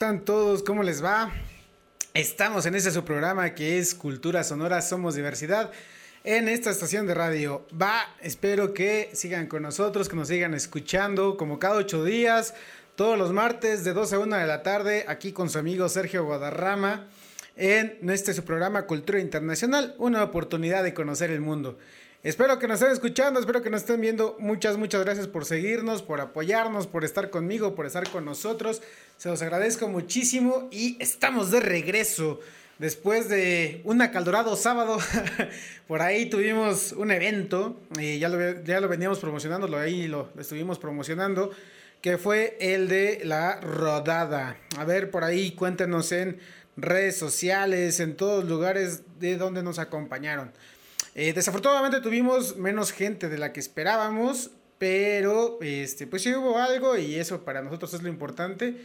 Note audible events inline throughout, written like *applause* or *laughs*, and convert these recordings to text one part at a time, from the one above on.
están todos? ¿Cómo les va? Estamos en este su programa que es Cultura Sonora Somos Diversidad en esta estación de radio. Va, espero que sigan con nosotros, que nos sigan escuchando como cada ocho días, todos los martes de 12 a 1 de la tarde, aquí con su amigo Sergio Guadarrama en este su programa Cultura Internacional, una oportunidad de conocer el mundo. Espero que nos estén escuchando, espero que nos estén viendo. Muchas, muchas gracias por seguirnos, por apoyarnos, por estar conmigo, por estar con nosotros. Se los agradezco muchísimo y estamos de regreso. Después de un acaldorado sábado, *laughs* por ahí tuvimos un evento, y ya lo, ya lo veníamos promocionando, ahí lo, lo estuvimos promocionando, que fue el de la rodada. A ver, por ahí cuéntenos en redes sociales, en todos lugares de donde nos acompañaron. Eh, desafortunadamente tuvimos menos gente de la que esperábamos, pero este, pues sí hubo algo y eso para nosotros es lo importante.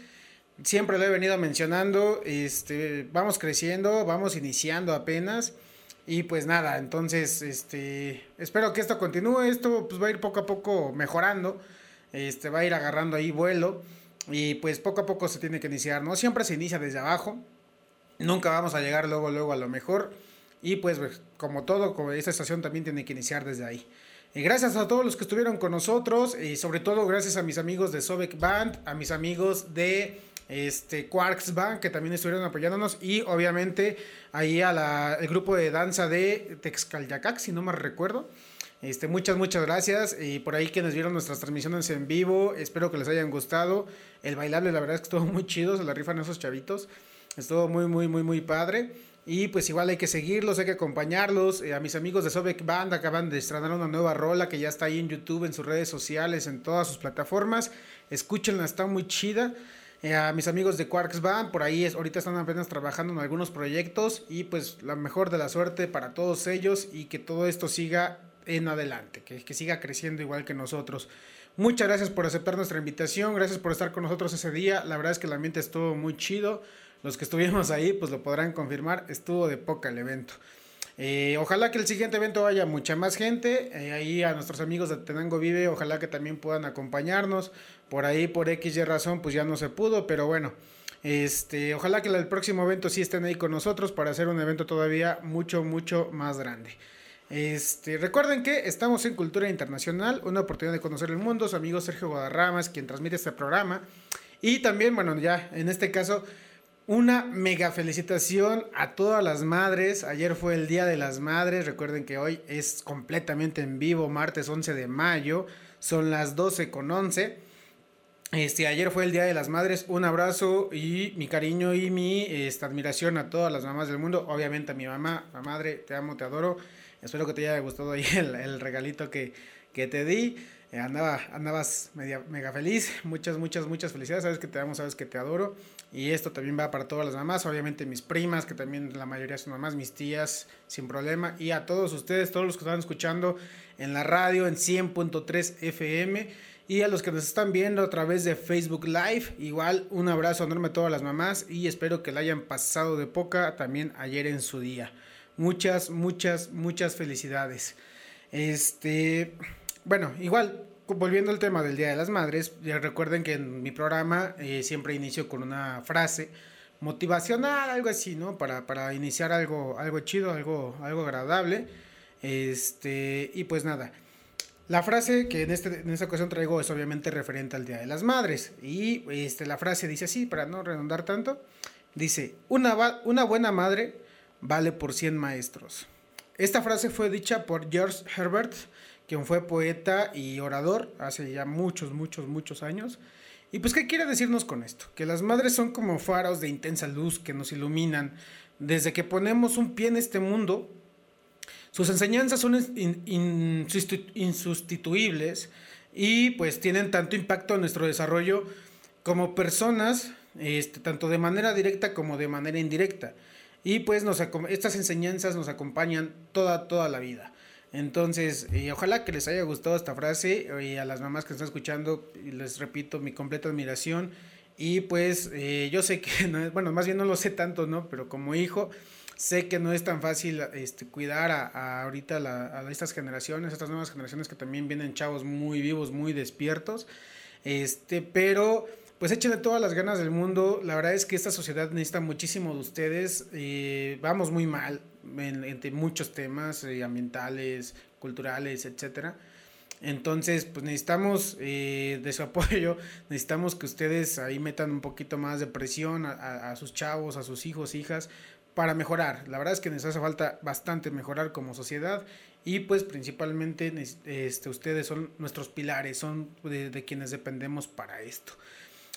Siempre lo he venido mencionando, este, vamos creciendo, vamos iniciando apenas. Y pues nada, entonces, este, espero que esto continúe, esto pues va a ir poco a poco mejorando, este, va a ir agarrando ahí vuelo y pues poco a poco se tiene que iniciar, ¿no? Siempre se inicia desde abajo, nunca vamos a llegar luego, luego a lo mejor, y pues, pues, como todo, como esta estación también tiene que iniciar desde ahí. Y gracias a todos los que estuvieron con nosotros y sobre todo gracias a mis amigos de Sobek Band, a mis amigos de este Quarks Band que también estuvieron apoyándonos y obviamente ahí a el grupo de danza de Texcalyacac, si no me recuerdo. Este, muchas, muchas gracias. Y por ahí quienes vieron nuestras transmisiones en vivo, espero que les hayan gustado. El bailable, la verdad es que estuvo muy chido, se la rifan esos chavitos. Estuvo muy, muy, muy, muy padre. Y pues igual hay que seguirlos, hay que acompañarlos. Eh, a mis amigos de Sobek Band acaban de estrenar una nueva rola que ya está ahí en YouTube, en sus redes sociales, en todas sus plataformas. Escúchenla, está muy chida. Eh, a mis amigos de Quarks Band, por ahí es, ahorita están apenas trabajando en algunos proyectos. Y pues la mejor de la suerte para todos ellos y que todo esto siga en adelante, que, que siga creciendo igual que nosotros. Muchas gracias por aceptar nuestra invitación, gracias por estar con nosotros ese día. La verdad es que el ambiente estuvo muy chido los que estuvimos ahí pues lo podrán confirmar, estuvo de poca el evento. Eh, ojalá que el siguiente evento haya mucha más gente. Eh, ahí a nuestros amigos de Tenango Vive, ojalá que también puedan acompañarnos. Por ahí, por X y razón, pues ya no se pudo, pero bueno. Este, ojalá que el próximo evento sí estén ahí con nosotros para hacer un evento todavía mucho, mucho más grande. Este, recuerden que estamos en Cultura Internacional, una oportunidad de conocer el mundo. Su amigo Sergio Guadarramas, quien transmite este programa. Y también, bueno, ya en este caso, una mega felicitación a todas las madres. Ayer fue el Día de las Madres. Recuerden que hoy es completamente en vivo, martes 11 de mayo. Son las 12 con 11. Este, ayer fue el Día de las Madres. Un abrazo y mi cariño y mi esta, admiración a todas las mamás del mundo. Obviamente a mi mamá, a madre, te amo, te adoro. Espero que te haya gustado ahí el, regalito que, que te di. Eh, andaba, andabas mega feliz. Muchas, muchas, muchas felicidades. Sabes que te amo, sabes que te adoro. Y esto también va para todas las mamás. Obviamente mis primas, que también la mayoría son mamás, mis tías, sin problema. Y a todos ustedes, todos los que están escuchando en la radio en 100.3 FM. Y a los que nos están viendo a través de Facebook Live, igual un abrazo enorme a todas las mamás y espero que la hayan pasado de poca también ayer en su día. Muchas, muchas, muchas felicidades. Este, bueno, igual, volviendo al tema del Día de las Madres, ya recuerden que en mi programa eh, siempre inicio con una frase motivacional, algo así, ¿no? Para, para iniciar algo, algo chido, algo, algo agradable. Este, y pues nada. La frase que en, este, en esta ocasión traigo es obviamente referente al Día de las Madres. Y este, la frase dice así, para no redondar tanto, dice, una, una buena madre vale por 100 maestros. Esta frase fue dicha por George Herbert, quien fue poeta y orador hace ya muchos, muchos, muchos años. Y pues, ¿qué quiere decirnos con esto? Que las madres son como faros de intensa luz que nos iluminan desde que ponemos un pie en este mundo. Sus enseñanzas son insustituibles y pues tienen tanto impacto en nuestro desarrollo como personas, este, tanto de manera directa como de manera indirecta. Y pues estas enseñanzas nos acompañan toda, toda la vida. Entonces, ojalá que les haya gustado esta frase y a las mamás que están escuchando, les repito, mi completa admiración. Y pues eh, yo sé que, *laughs* no es, bueno, más bien no lo sé tanto, ¿no? Pero como hijo, sé que no es tan fácil este, cuidar a, ahorita a estas generaciones, a estas nuevas generaciones que también vienen chavos muy vivos, muy despiertos. Este, pero pues échenle todas las ganas del mundo. La verdad es que esta sociedad necesita muchísimo de ustedes. Eh, vamos muy mal entre muchos temas eh, ambientales, culturales, etcétera. Entonces, pues necesitamos eh, de su *laughs* apoyo, necesitamos que ustedes ahí metan un poquito más de presión a, a, sus chavos, a sus hijos, hijas, para mejorar. La verdad es que nos hace falta bastante mejorar como sociedad y pues principalmente este, ustedes son nuestros pilares, son de, de, quienes dependemos para esto.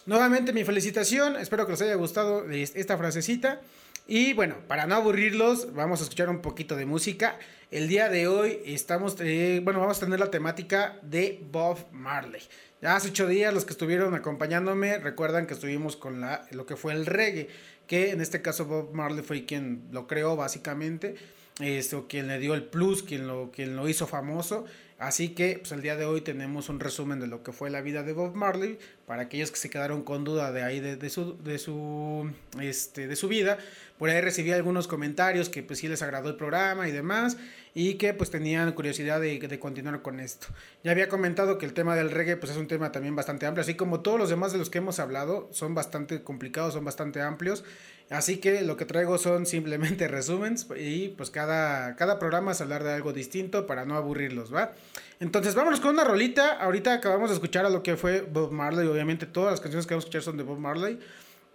Nuevamente mi felicitación, espero que les haya gustado esta frasecita. Y bueno, para no aburrirlos, vamos a escuchar un poquito de música. El día de hoy estamos, eh, bueno, vamos a tener la temática de Bob Marley. Ya hace ocho días los que estuvieron acompañándome recuerdan que estuvimos con lo que fue el reggae, que en este caso Bob Marley fue quien lo creó básicamente, esto, quien le dio el plus, quien lo, quien lo hizo famoso. Así que pues el día de hoy tenemos un resumen de lo que fue la vida de Bob Marley para aquellos que se quedaron con duda de ahí de, su de su este de su vida. Por ahí recibí algunos comentarios que pues sí les agradó el programa y demás y que pues tenían curiosidad de, de, continuar con esto. Ya había comentado que el tema del reggae pues es un tema también bastante amplio, así como todos los demás de los que hemos hablado son bastante complicados, son bastante amplios. Así que lo que traigo son simplemente *laughs* resúmenes y pues cada, cada programa es hablar de algo distinto para no aburrirlos, ¿va? Entonces vámonos con una rolita. Ahorita acabamos de escuchar a lo que fue Bob Marley, obviamente todas las canciones que vamos a escuchar son de Bob Marley.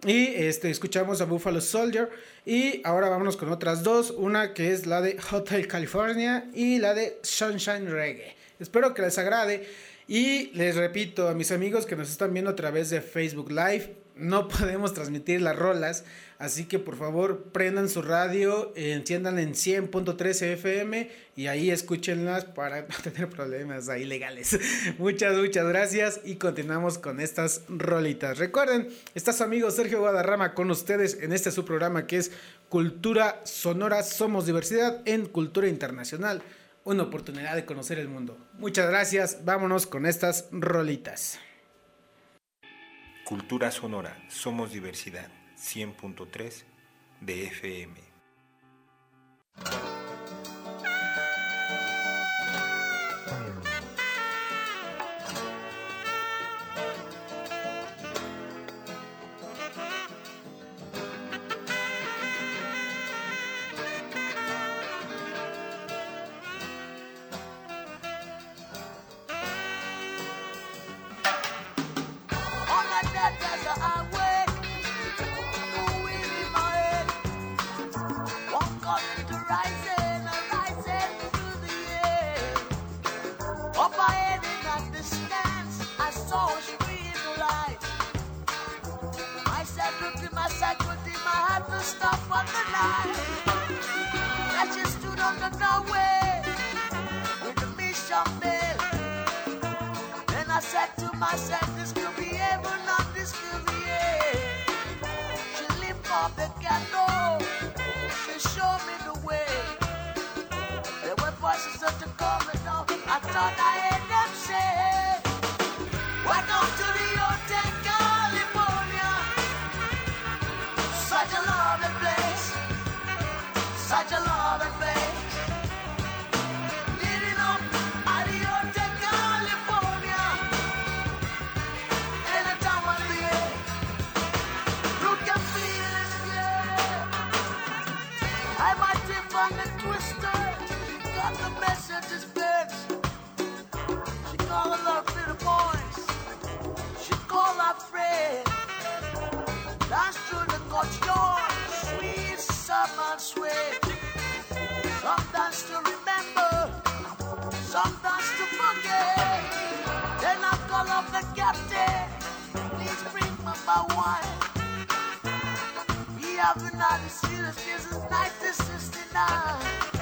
Y este, escuchamos a Buffalo Soldier. Y ahora vámonos con otras dos. Una que es la de Hotel California y la de Sunshine Reggae. Espero que les agrade. Y les repito a mis amigos que nos están viendo a través de Facebook Live, no *laughs* podemos transmitir las rolas, así que por favor prendan su radio, enciendan en 100.3 FM y ahí escúchenlas para *laughs* no tener problemas ahí legales. *laughs* muchas, muchas gracias y continuamos con estas rolitas. Recuerden, está su amigo Sergio Guadarrama con ustedes en este su programa que es Cultura Sonora, Somos Diversidad en Cultura Internacional. Una oportunidad de conocer el mundo. Muchas gracias, vámonos con estas rolitas. Cultura Sonora, Somos Diversidad, 100.3 de FM. of the captain. Please bring. We have been on the 1969.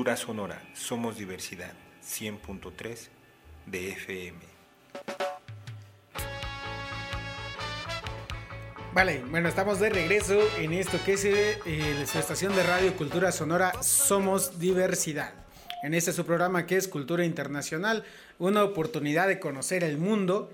Cultura sonora, somos diversidad. 100.3 de FM. Vale, bueno, estamos de regreso en esto que es eh, estación de radio Cultura Sonora Somos Diversidad. En este su programa que es Cultura Internacional, una oportunidad de conocer el mundo.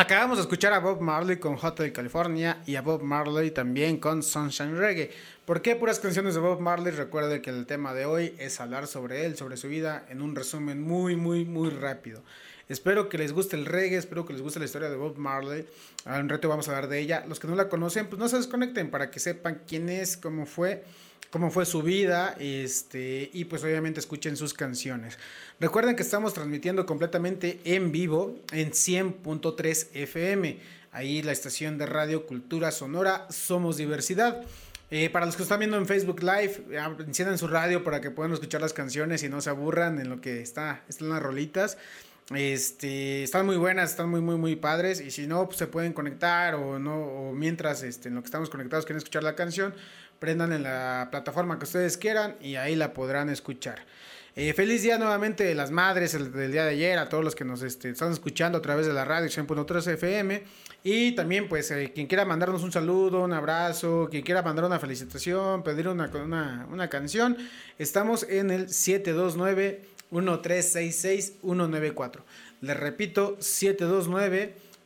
Acabamos de escuchar a Bob Marley con Hotel California y a Bob Marley también con Sunshine Reggae. ¿Por qué puras canciones de Bob Marley? Recuerde que el tema de hoy es hablar sobre él, sobre su vida, en un resumen muy, muy, muy rápido. Espero que les guste el reggae, espero que les guste la historia de Bob Marley. A un rato vamos a hablar de ella. Los que no la conocen, pues no se desconecten para que sepan quién es, cómo fue, cómo fue su vida, este, y pues obviamente escuchen sus canciones. Recuerden que estamos transmitiendo completamente en vivo en 100.3 FM. Ahí la estación de radio Cultura Sonora Somos Diversidad. Eh, para los que están viendo en Facebook Live, enciendan su radio para que puedan escuchar las canciones y no se aburran en lo que está, están las rolitas. Este, están muy buenas, están muy, muy, muy padres. Y si no, pues se pueden conectar o no, o mientras este, en lo que estamos conectados quieren escuchar la canción, prendan en la plataforma que ustedes quieran y ahí la podrán escuchar. Eh, feliz día nuevamente de las madres el, del día de ayer, a todos los que nos este, están escuchando a través de la radio 100.3 FM. Y también, pues, eh, quien quiera mandarnos un saludo, un abrazo, quien quiera mandar una felicitación, pedir una, una, una canción, estamos en el 729 1366-194. Les repito,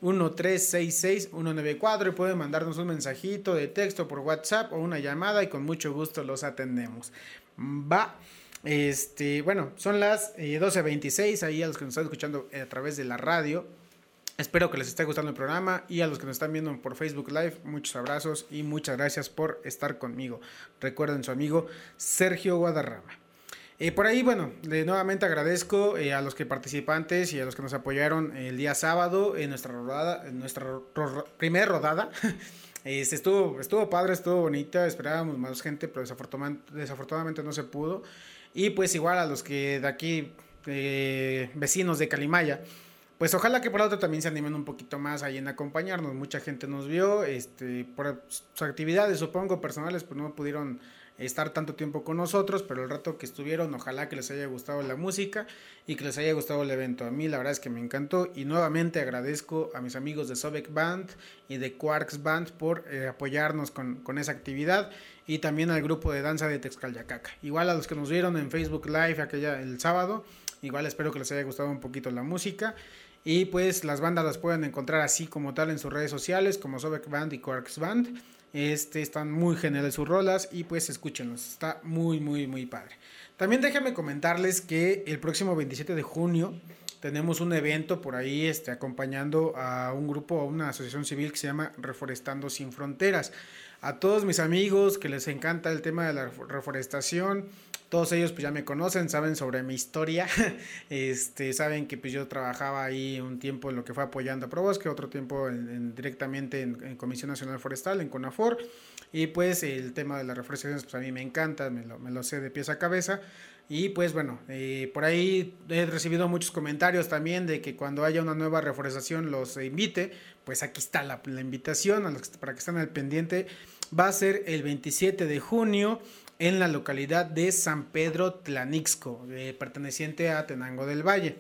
729-1366-194 y pueden mandarnos un mensajito de texto por WhatsApp o una llamada y con mucho gusto los atendemos. Va. Este, bueno, son las eh, 12.26 ahí a los que nos están escuchando a través de la radio. Espero que les esté gustando el programa y a los que nos están viendo por Facebook Live, muchos abrazos y muchas gracias por estar conmigo. Recuerden su amigo Sergio Guadarrama. Eh, por ahí, bueno, de, nuevamente agradezco eh, a los que participantes y a los que nos apoyaron el día sábado en nuestra rodada, en nuestra ro- primera rodada. *laughs* Este, estuvo, estuvo padre, estuvo bonita, esperábamos más gente, pero desafortuna- desafortunadamente no se pudo. Y pues igual a los que de aquí, eh, vecinos de Calimaya, pues ojalá que por la otra también se animen un poquito más ahí en acompañarnos. Mucha gente nos vio, este, por sus actividades, supongo, personales, pues no pudieron estar tanto tiempo con nosotros, pero el rato que estuvieron, ojalá que les haya gustado la música y que les haya gustado el evento. A mí la verdad es que me encantó y nuevamente agradezco a mis amigos de Sobek Band y de Quarks Band por eh, apoyarnos con, con esa actividad y también al grupo de danza de Texcalyacaca. Igual a los que nos vieron en Facebook Live aquella el sábado, igual espero que les haya gustado un poquito la música. Y pues las bandas las pueden encontrar así como tal en sus redes sociales, como Sobek Band y Quarks Band. Este, están muy geniales sus rolas y pues escúchenlos, está muy muy muy padre. También déjenme comentarles que el próximo 27 de junio tenemos un evento por ahí este, acompañando a un grupo, a una asociación civil que se llama Reforestando Sin Fronteras. A todos mis amigos que les encanta el tema de la reforestación, todos ellos pues ya me conocen, saben sobre mi historia, *laughs* este, saben que pues yo trabajaba ahí un tiempo en lo que fue apoyando a Probosque, otro tiempo en- en- directamente en, en Comisión Nacional Forestal, en CONAFOR, y pues el tema de las reforestaciones pues a mí me encanta, me lo, me lo sé de pies a cabeza, y pues bueno, eh, por ahí he recibido muchos comentarios también de que cuando haya una nueva reforestación los invite, pues aquí está la, la invitación a los para que estén al pendiente, va a ser el 27 de junio, en la localidad de San Pedro Tlanixco, eh, perteneciente a Tenango del Valle.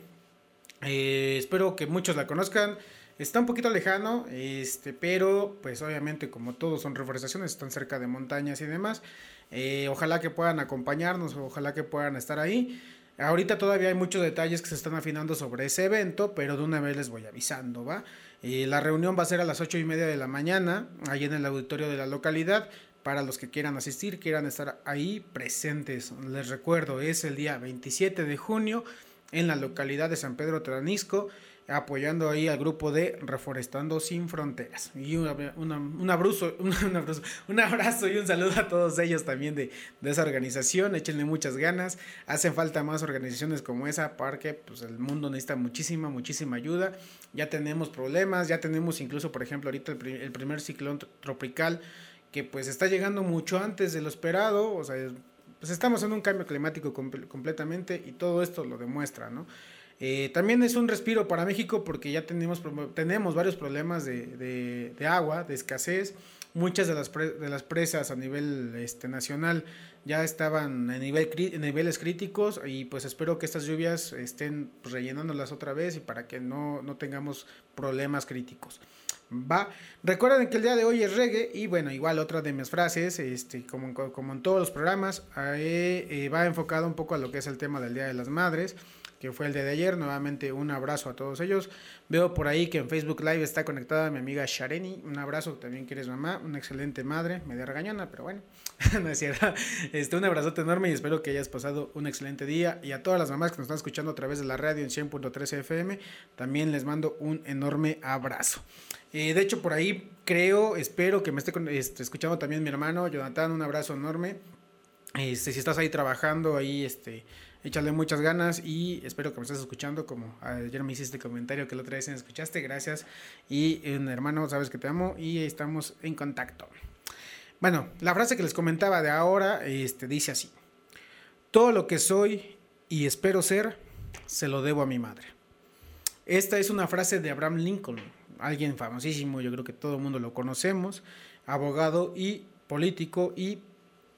Eh, espero que muchos la conozcan. Está un poquito lejano, este, pero pues obviamente como todos son reforestaciones, están cerca de montañas y demás. Eh, ojalá que puedan acompañarnos, ojalá que puedan estar ahí. Ahorita todavía hay muchos detalles que se están afinando sobre ese evento, pero de una vez les voy avisando, ¿va? La reunión va a ser a las ocho y media de la mañana, ahí en el auditorio de la localidad. Para los que quieran asistir, quieran estar ahí presentes. Les recuerdo, es el día 27 de junio en la localidad de San Pedro Tranisco, apoyando ahí al grupo de Reforestando Sin Fronteras. Y un, una- un abrazo, *laughs* un, abrazo, un abrazo y un saludo a todos ellos también de, esa organización. Échenle muchas ganas. Hacen falta más organizaciones como esa porque pues, el mundo necesita muchísima, muchísima ayuda. Ya tenemos problemas, ya tenemos incluso, por ejemplo, ahorita el, pri- el primer ciclón tro- tropical que pues está llegando mucho antes de lo esperado. O sea, es- pues estamos en un cambio climático comple- completamente y todo esto lo demuestra, ¿no? Eh, también es un respiro para México porque ya tenemos, tenemos varios problemas de, de- agua, de escasez. Muchas de las, pre- de las presas a nivel este, nacional ya estaban en, nivel, en niveles críticos y pues espero que estas lluvias estén rellenándolas otra vez y para que no, no tengamos problemas críticos. Va. Recuerden que el día de hoy es reggae y bueno, igual otra de mis frases, este, como, como en todos los programas, eh, eh, va enfocado un poco a lo que es el tema del Día de las Madres, que fue el día de ayer. Nuevamente un abrazo a todos ellos. Veo por ahí que en Facebook Live está conectada mi amiga Shareni. Un abrazo también que eres mamá, una excelente madre, media regañona, pero bueno, *laughs* no es cierto. Este, un abrazote enorme y espero que hayas pasado un excelente día. Y a todas las mamás que nos están escuchando a través de la radio en 100.3 FM, también les mando un enorme abrazo. De hecho, por ahí creo, espero que me esté este, escuchando también mi hermano Jonathan. Un abrazo enorme. Este, si estás ahí trabajando, ahí este, échale muchas ganas y espero que me estés escuchando. Como ayer me hiciste comentario que la otra vez me escuchaste, gracias. Y hermano, sabes que te amo y estamos en contacto. Bueno, la frase que les comentaba de ahora este, dice así: Todo lo que soy y espero ser, se lo debo a mi madre. Esta es una frase de Abraham Lincoln, alguien famosísimo, yo creo que todo el mundo lo conocemos, abogado y político y,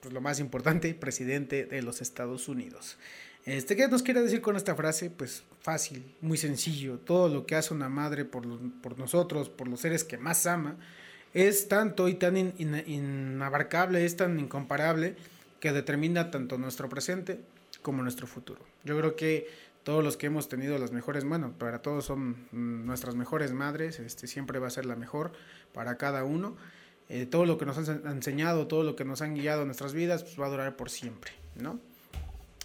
pues lo más importante, presidente de los Estados Unidos. Este, ¿Qué nos quiere decir con esta frase? Pues fácil, muy sencillo. Todo lo que hace una madre por, por nosotros, por los seres que más ama, es tanto y tan in- in- inabarcable, es tan incomparable, que determina tanto nuestro presente como nuestro futuro. Yo creo que todos los que hemos tenido las mejores, bueno, para todos son nuestras mejores madres, este, siempre va a ser la mejor para cada uno. Eh, todo lo que nos han enseñado, todo lo que nos han guiado en nuestras vidas, pues va a durar por siempre, ¿no?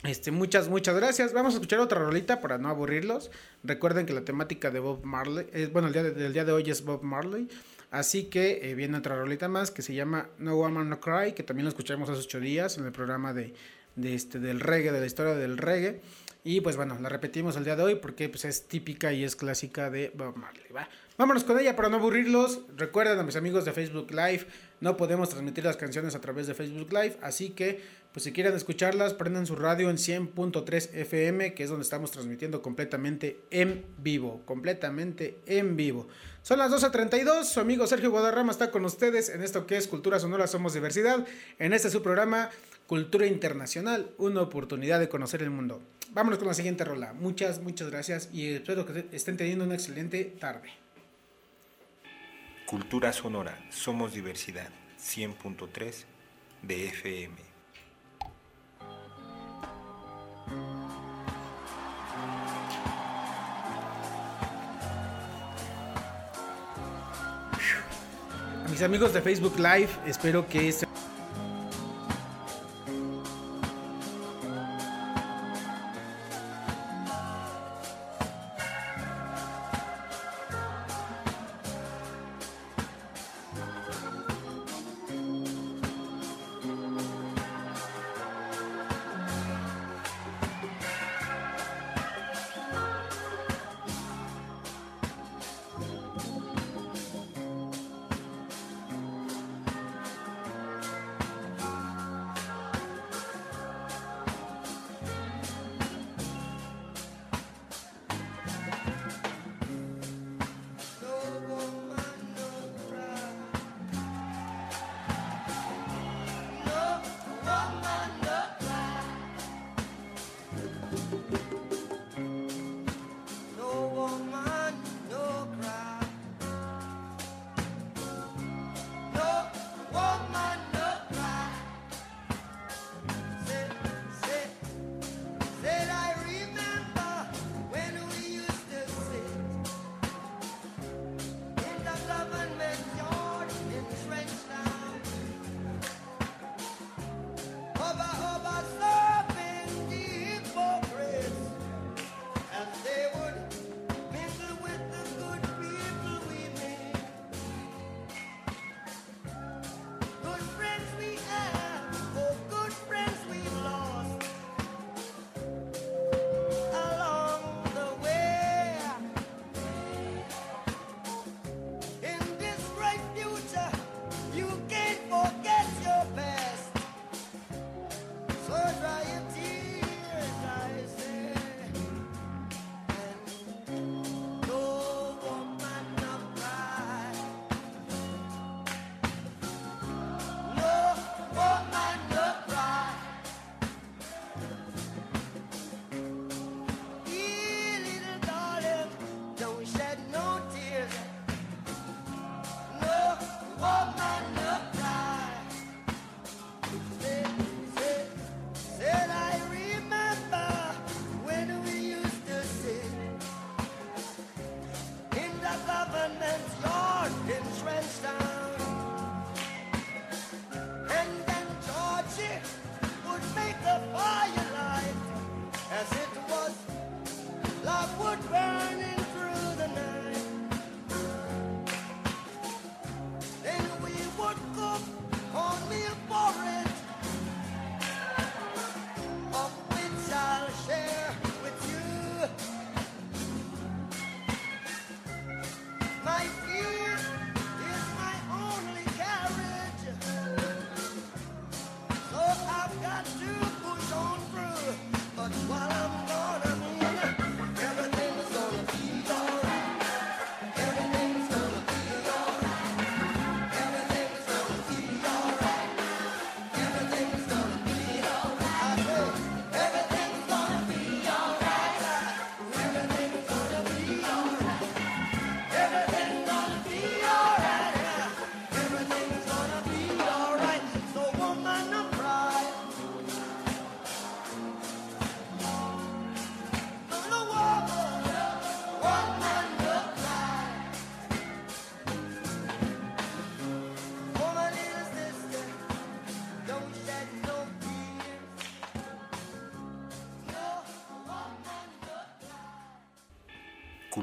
Este, muchas, muchas gracias. Vamos a escuchar otra rolita para no aburrirlos. Recuerden que la temática de Bob Marley, es, bueno, el día de, día de hoy es Bob Marley. Así que eh, viene otra rolita más que se llama No Woman No Cry, que también lo escuchamos hace ocho días en el programa de, de este, del reggae, de la historia del reggae. Y pues bueno, la repetimos el día de hoy porque pues, es típica y es clásica de Bob Marley. ¿va? Vámonos con ella para no aburrirlos. Recuerden a mis amigos de Facebook Live, no podemos transmitir las canciones a través de Facebook Live, así que pues si quieren escucharlas, prendan su radio en 100.3 FM, que es donde estamos transmitiendo completamente en vivo, completamente en vivo. Son las 12.32, su amigo Sergio Guadarrama está con ustedes en esto que es Cultura Sonora Somos Diversidad, en este su programa Cultura Internacional, una oportunidad de conocer el mundo. Vámonos con la siguiente rola. Muchas, muchas gracias y espero que estén teniendo una excelente tarde. Cultura Sonora, somos diversidad, 100.3 de FM. A mis amigos de Facebook Live, espero que este...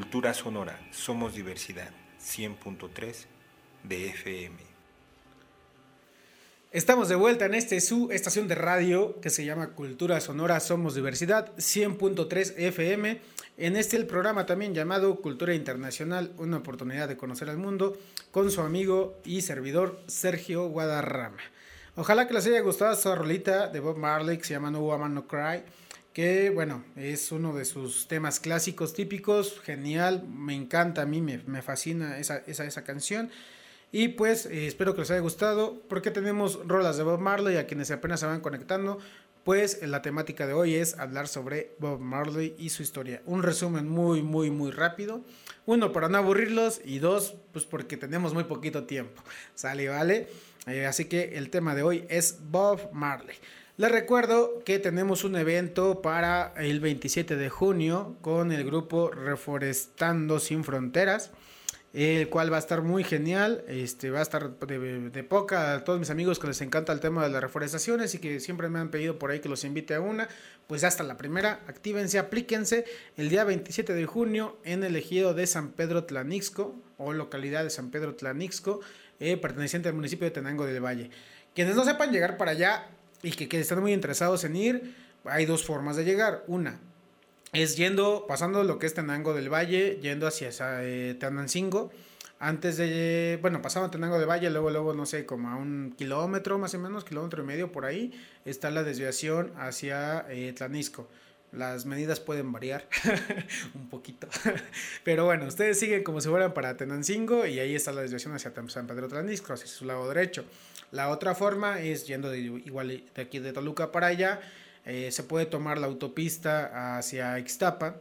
Cultura sonora, somos diversidad. 100.3 de FM. Estamos de vuelta en este su estación de radio que se llama Cultura Sonora Somos Diversidad 100.3 FM. En este el programa también llamado Cultura Internacional, una oportunidad de conocer al mundo con su amigo y servidor Sergio Guadarrama. Ojalá que les haya gustado esta rolita de Bob Marley que se llama No Woman No Cry, que bueno, es uno de sus temas clásicos típicos, genial, me encanta a mí, me, me fascina esa, esa, esa canción. Y pues eh, espero que les haya gustado, porque tenemos rolas de Bob Marley a quienes apenas se van conectando. Pues la temática de hoy es hablar sobre Bob Marley y su historia. Un resumen muy, muy, muy rápido. Uno, para no aburrirlos. Y dos, pues porque tenemos muy poquito tiempo. *laughs* Sale, vale. Eh, así que el tema de hoy es Bob Marley. Les recuerdo que tenemos un evento para el 27 de junio con el grupo Reforestando Sin Fronteras el cual va a estar muy genial, este va a estar de, poca a todos mis amigos que les encanta el tema de las reforestaciones y que siempre me han pedido por ahí que los invite a una, pues hasta la primera, actívense, aplíquense el día 27 de junio en el ejido de San Pedro Tlanixco o localidad de San Pedro Tlanixco, eh, perteneciente al municipio de Tenango del Valle. Quienes no sepan llegar para allá y que, que están muy interesados en ir, hay dos formas de llegar, una es yendo, pasando lo que es Tenango del Valle, yendo hacia eh, Tenancingo. Antes de, bueno, pasando Tenango del Valle, luego, luego, no sé, como a un kilómetro más o menos, kilómetro y medio por ahí, está la desviación hacia eh, Tlanisco. Las medidas pueden variar *laughs* un poquito. *laughs* Pero bueno, ustedes siguen como si fueran para Tenancingo y ahí está la desviación hacia San Pedro Tlanisco, hacia su lado derecho. La otra forma es yendo de, igual de aquí de Toluca para allá eh, se puede tomar la autopista hacia Ixtapa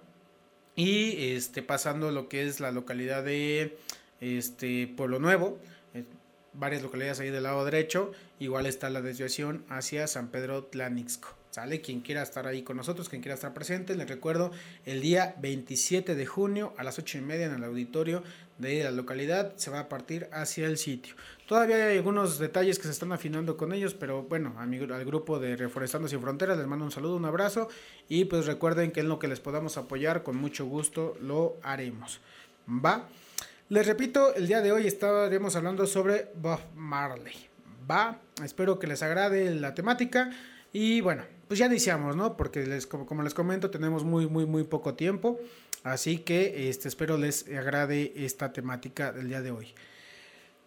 y este, pasando lo que es la localidad de este, Pueblo Nuevo, eh, varias localidades ahí del lado derecho, igual está la desviación hacia San Pedro Tlanixco. ¿Sale? Quien quiera estar ahí con nosotros, quien quiera estar presente, les recuerdo el día 27 de junio a las 8 y media en el auditorio de la localidad se va a partir hacia el sitio. Todavía hay algunos detalles que se están afinando con ellos, pero bueno, a al grupo de Reforestando Sin Fronteras les mando un saludo, un abrazo y pues recuerden que en lo que les podamos apoyar, con mucho gusto lo haremos. ¿Va? Les repito, el día de hoy estaremos hablando sobre Bob Marley. ¿Va? Espero que les agrade la temática y bueno, pues ya iniciamos, ¿no? Porque les, como, como, les comento, tenemos muy, muy, muy poco tiempo. Así que este, espero les agrade esta temática del día de hoy.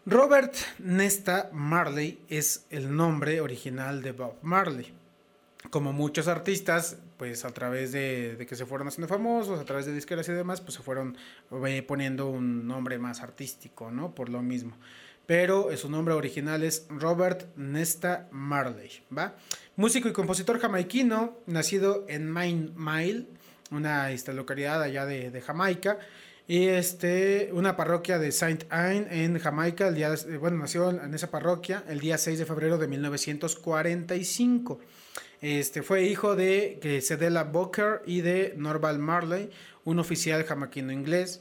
Robert Nesta Marley es el nombre original de Bob Marley. Como muchos artistas, pues a través de, de que se fueron haciendo famosos, a través de disqueras y demás, pues se fueron eh, poniendo un nombre más artístico, ¿no? Por lo mismo pero su nombre original es Robert Nesta Marley, ¿va? Músico y compositor jamaiquino, nacido en Main Mile, una esta, localidad allá de, de, Jamaica, y este, una parroquia de Saint Anne en Jamaica, el día, bueno, nació en esa parroquia el día 6 de febrero de 1945. Este, fue hijo de Cedella Booker y de Norval Marley, un oficial jamaiquino inglés.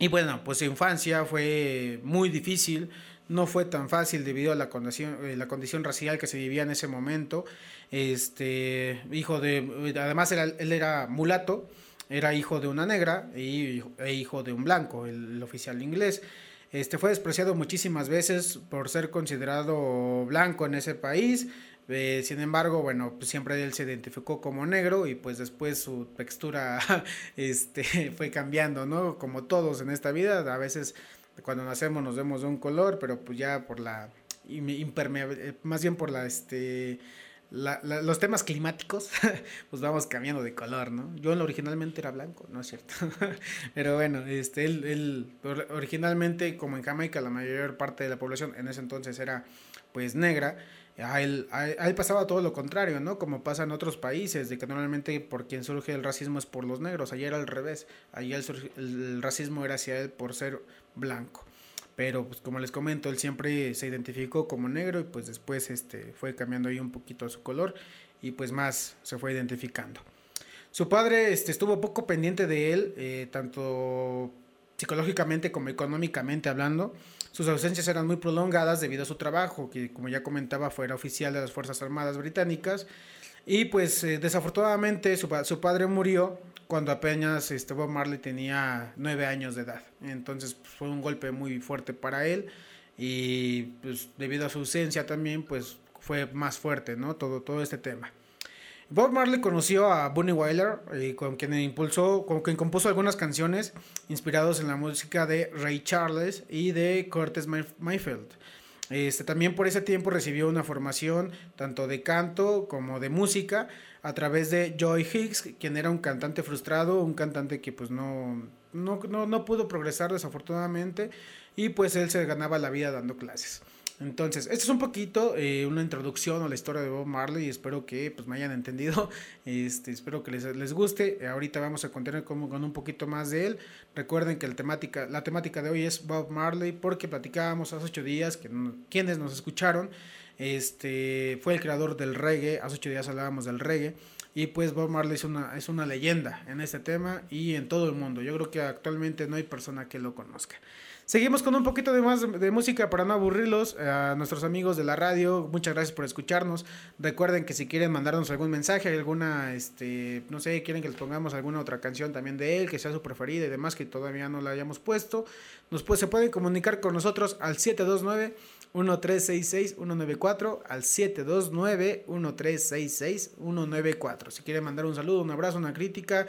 Y bueno, pues su infancia fue muy difícil, no fue tan fácil debido a la condición, eh, la condición racial que se vivía en ese momento. Este, hijo de, además él era mulato, era hijo de una negra y, e hijo de un blanco, el, el oficial inglés. Este fue despreciado muchísimas veces por ser considerado blanco en ese país. Eh, sin embargo, bueno, pues siempre él se identificó como negro y pues después su textura *laughs* este, fue cambiando, ¿no? Como todos en esta vida, a veces cuando nacemos nos vemos de un color, pero pues ya por la impermeable, más bien por la este la- los temas climáticos, *laughs* pues vamos cambiando de color, ¿no? Yo originalmente era blanco, ¿no es cierto? *laughs* Pero bueno, este, él, él or- originalmente, como en Jamaica, la mayor parte de la población en ese entonces era pues negra, a él, a él- pasaba todo lo contrario, ¿no? Como pasa en otros países, de que normalmente por quien surge el racismo es por los negros, allá era al revés, allá el, el racismo era hacia él por ser blanco. Pero pues como les comento, él siempre se identificó como negro y pues después este fue cambiando ahí un poquito su color y pues más se fue identificando. Su padre este, estuvo poco pendiente de él, eh, tanto psicológicamente como económicamente hablando. Sus ausencias eran muy prolongadas debido a su trabajo, que como ya comentaba fuera oficial de las Fuerzas Armadas Británicas. Y pues eh, desafortunadamente su, su padre murió cuando apenas este, Bob Marley tenía nueve años de edad. Entonces pues, fue un golpe muy fuerte para él y pues debido a su ausencia también pues fue más fuerte, ¿no? Todo, todo este tema. Bob Marley conoció a Bunny Wyler, eh, con quien impulsó, con quien compuso algunas canciones inspirados en la música de Ray Charles y de Curtis Mayf- Mayfield. Este, también por ese tiempo recibió una formación tanto de canto como de música a través de Joy Hicks, quien era un cantante frustrado, un cantante que pues no, no, no, no pudo progresar desafortunadamente y pues él se ganaba la vida dando clases. Entonces, esto es un poquito eh, una introducción a la historia de Bob Marley espero que pues, me hayan entendido, *laughs* este, espero que les, les guste. Ahorita vamos a continuar con, con un poquito más de él. Recuerden que el temática, la temática de hoy es Bob Marley porque platicábamos hace ocho días que quienes nos escucharon, este, fue el creador del reggae, hace ocho días hablábamos del reggae. Y pues Bob Marley es una, es una leyenda en este tema y en todo el mundo. Yo creo que actualmente no hay persona que lo conozca. Seguimos con un poquito de más de, música para no aburrirlos. eh, A nuestros amigos de la radio, muchas gracias por escucharnos. Recuerden que si quieren mandarnos algún mensaje, alguna, este, no sé, quieren que les pongamos alguna otra canción también de él, que sea su preferida y demás, que todavía no la hayamos puesto, nos pues, se pueden comunicar con nosotros al 729 1366 194 al 729 1366 194. Si quieren mandar un saludo, un abrazo, una crítica,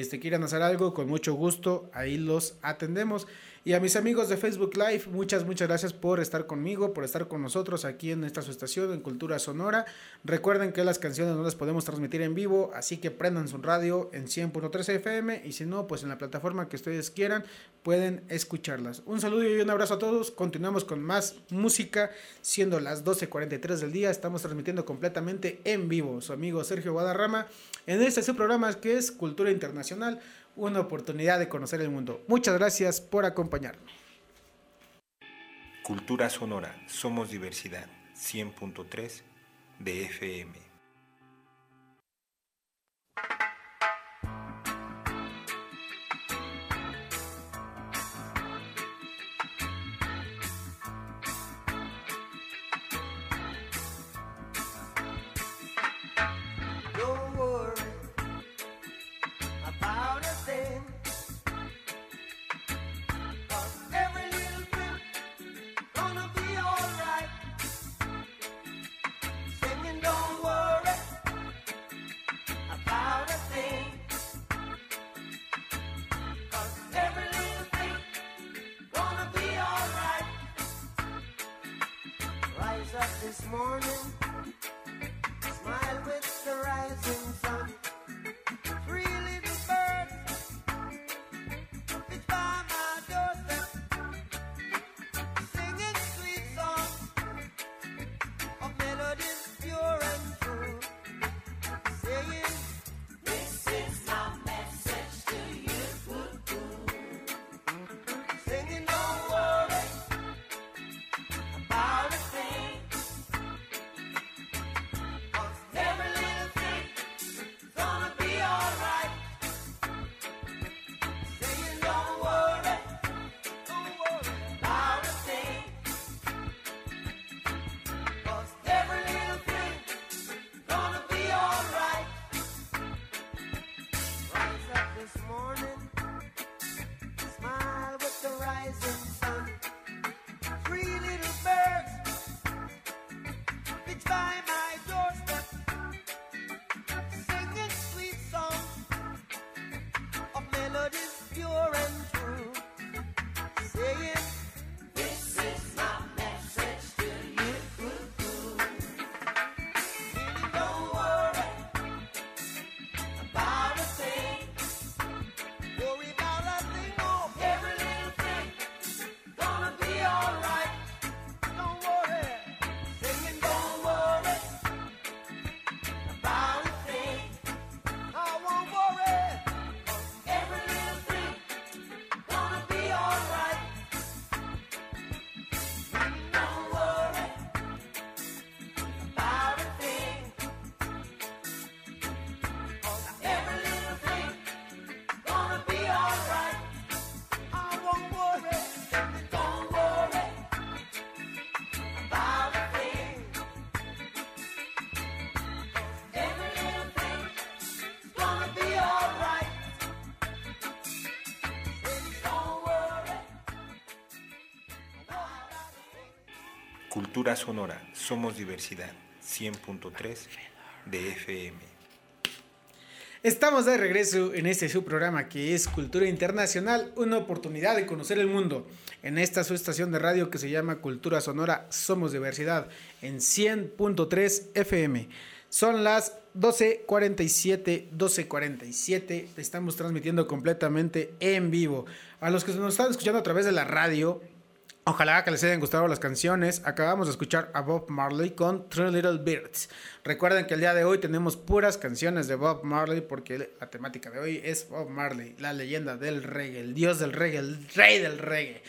este quieren hacer algo, con mucho gusto, ahí los atendemos. Y a mis amigos de Facebook Live, muchas, muchas gracias por estar conmigo, por estar con nosotros aquí en esta su estación, en Cultura Sonora. Recuerden que las canciones no las podemos transmitir en vivo, así que prendan su radio en 100.3 FM y si no, pues en la plataforma que ustedes quieran, pueden escucharlas. Un saludo y un abrazo a todos. Continuamos con más música, siendo las 12.43 del día. Estamos transmitiendo completamente en vivo. Su amigo Sergio Guadarrama en este su programa que es Cultura Internacional una oportunidad de conocer el mundo. Muchas gracias por acompañarme. Cultura Sonora, somos diversidad, 100.3 de FM. Cultura sonora, somos diversidad. 100.3 de FM. Estamos de regreso en este su programa que es Cultura Internacional, una oportunidad de conocer el mundo. En esta su estación de radio que se llama Cultura Sonora Somos Diversidad en 100.3 FM. Son las 12:47, 12:47. Estamos transmitiendo completamente en vivo. A los que nos están escuchando a través de la radio, Ojalá que les hayan gustado las canciones. Acabamos de escuchar a Bob Marley con Three Little Birds. Recuerden que el día de hoy tenemos puras canciones de Bob Marley porque la temática de hoy es Bob Marley, la leyenda del reggae, el dios del reggae, el rey del reggae.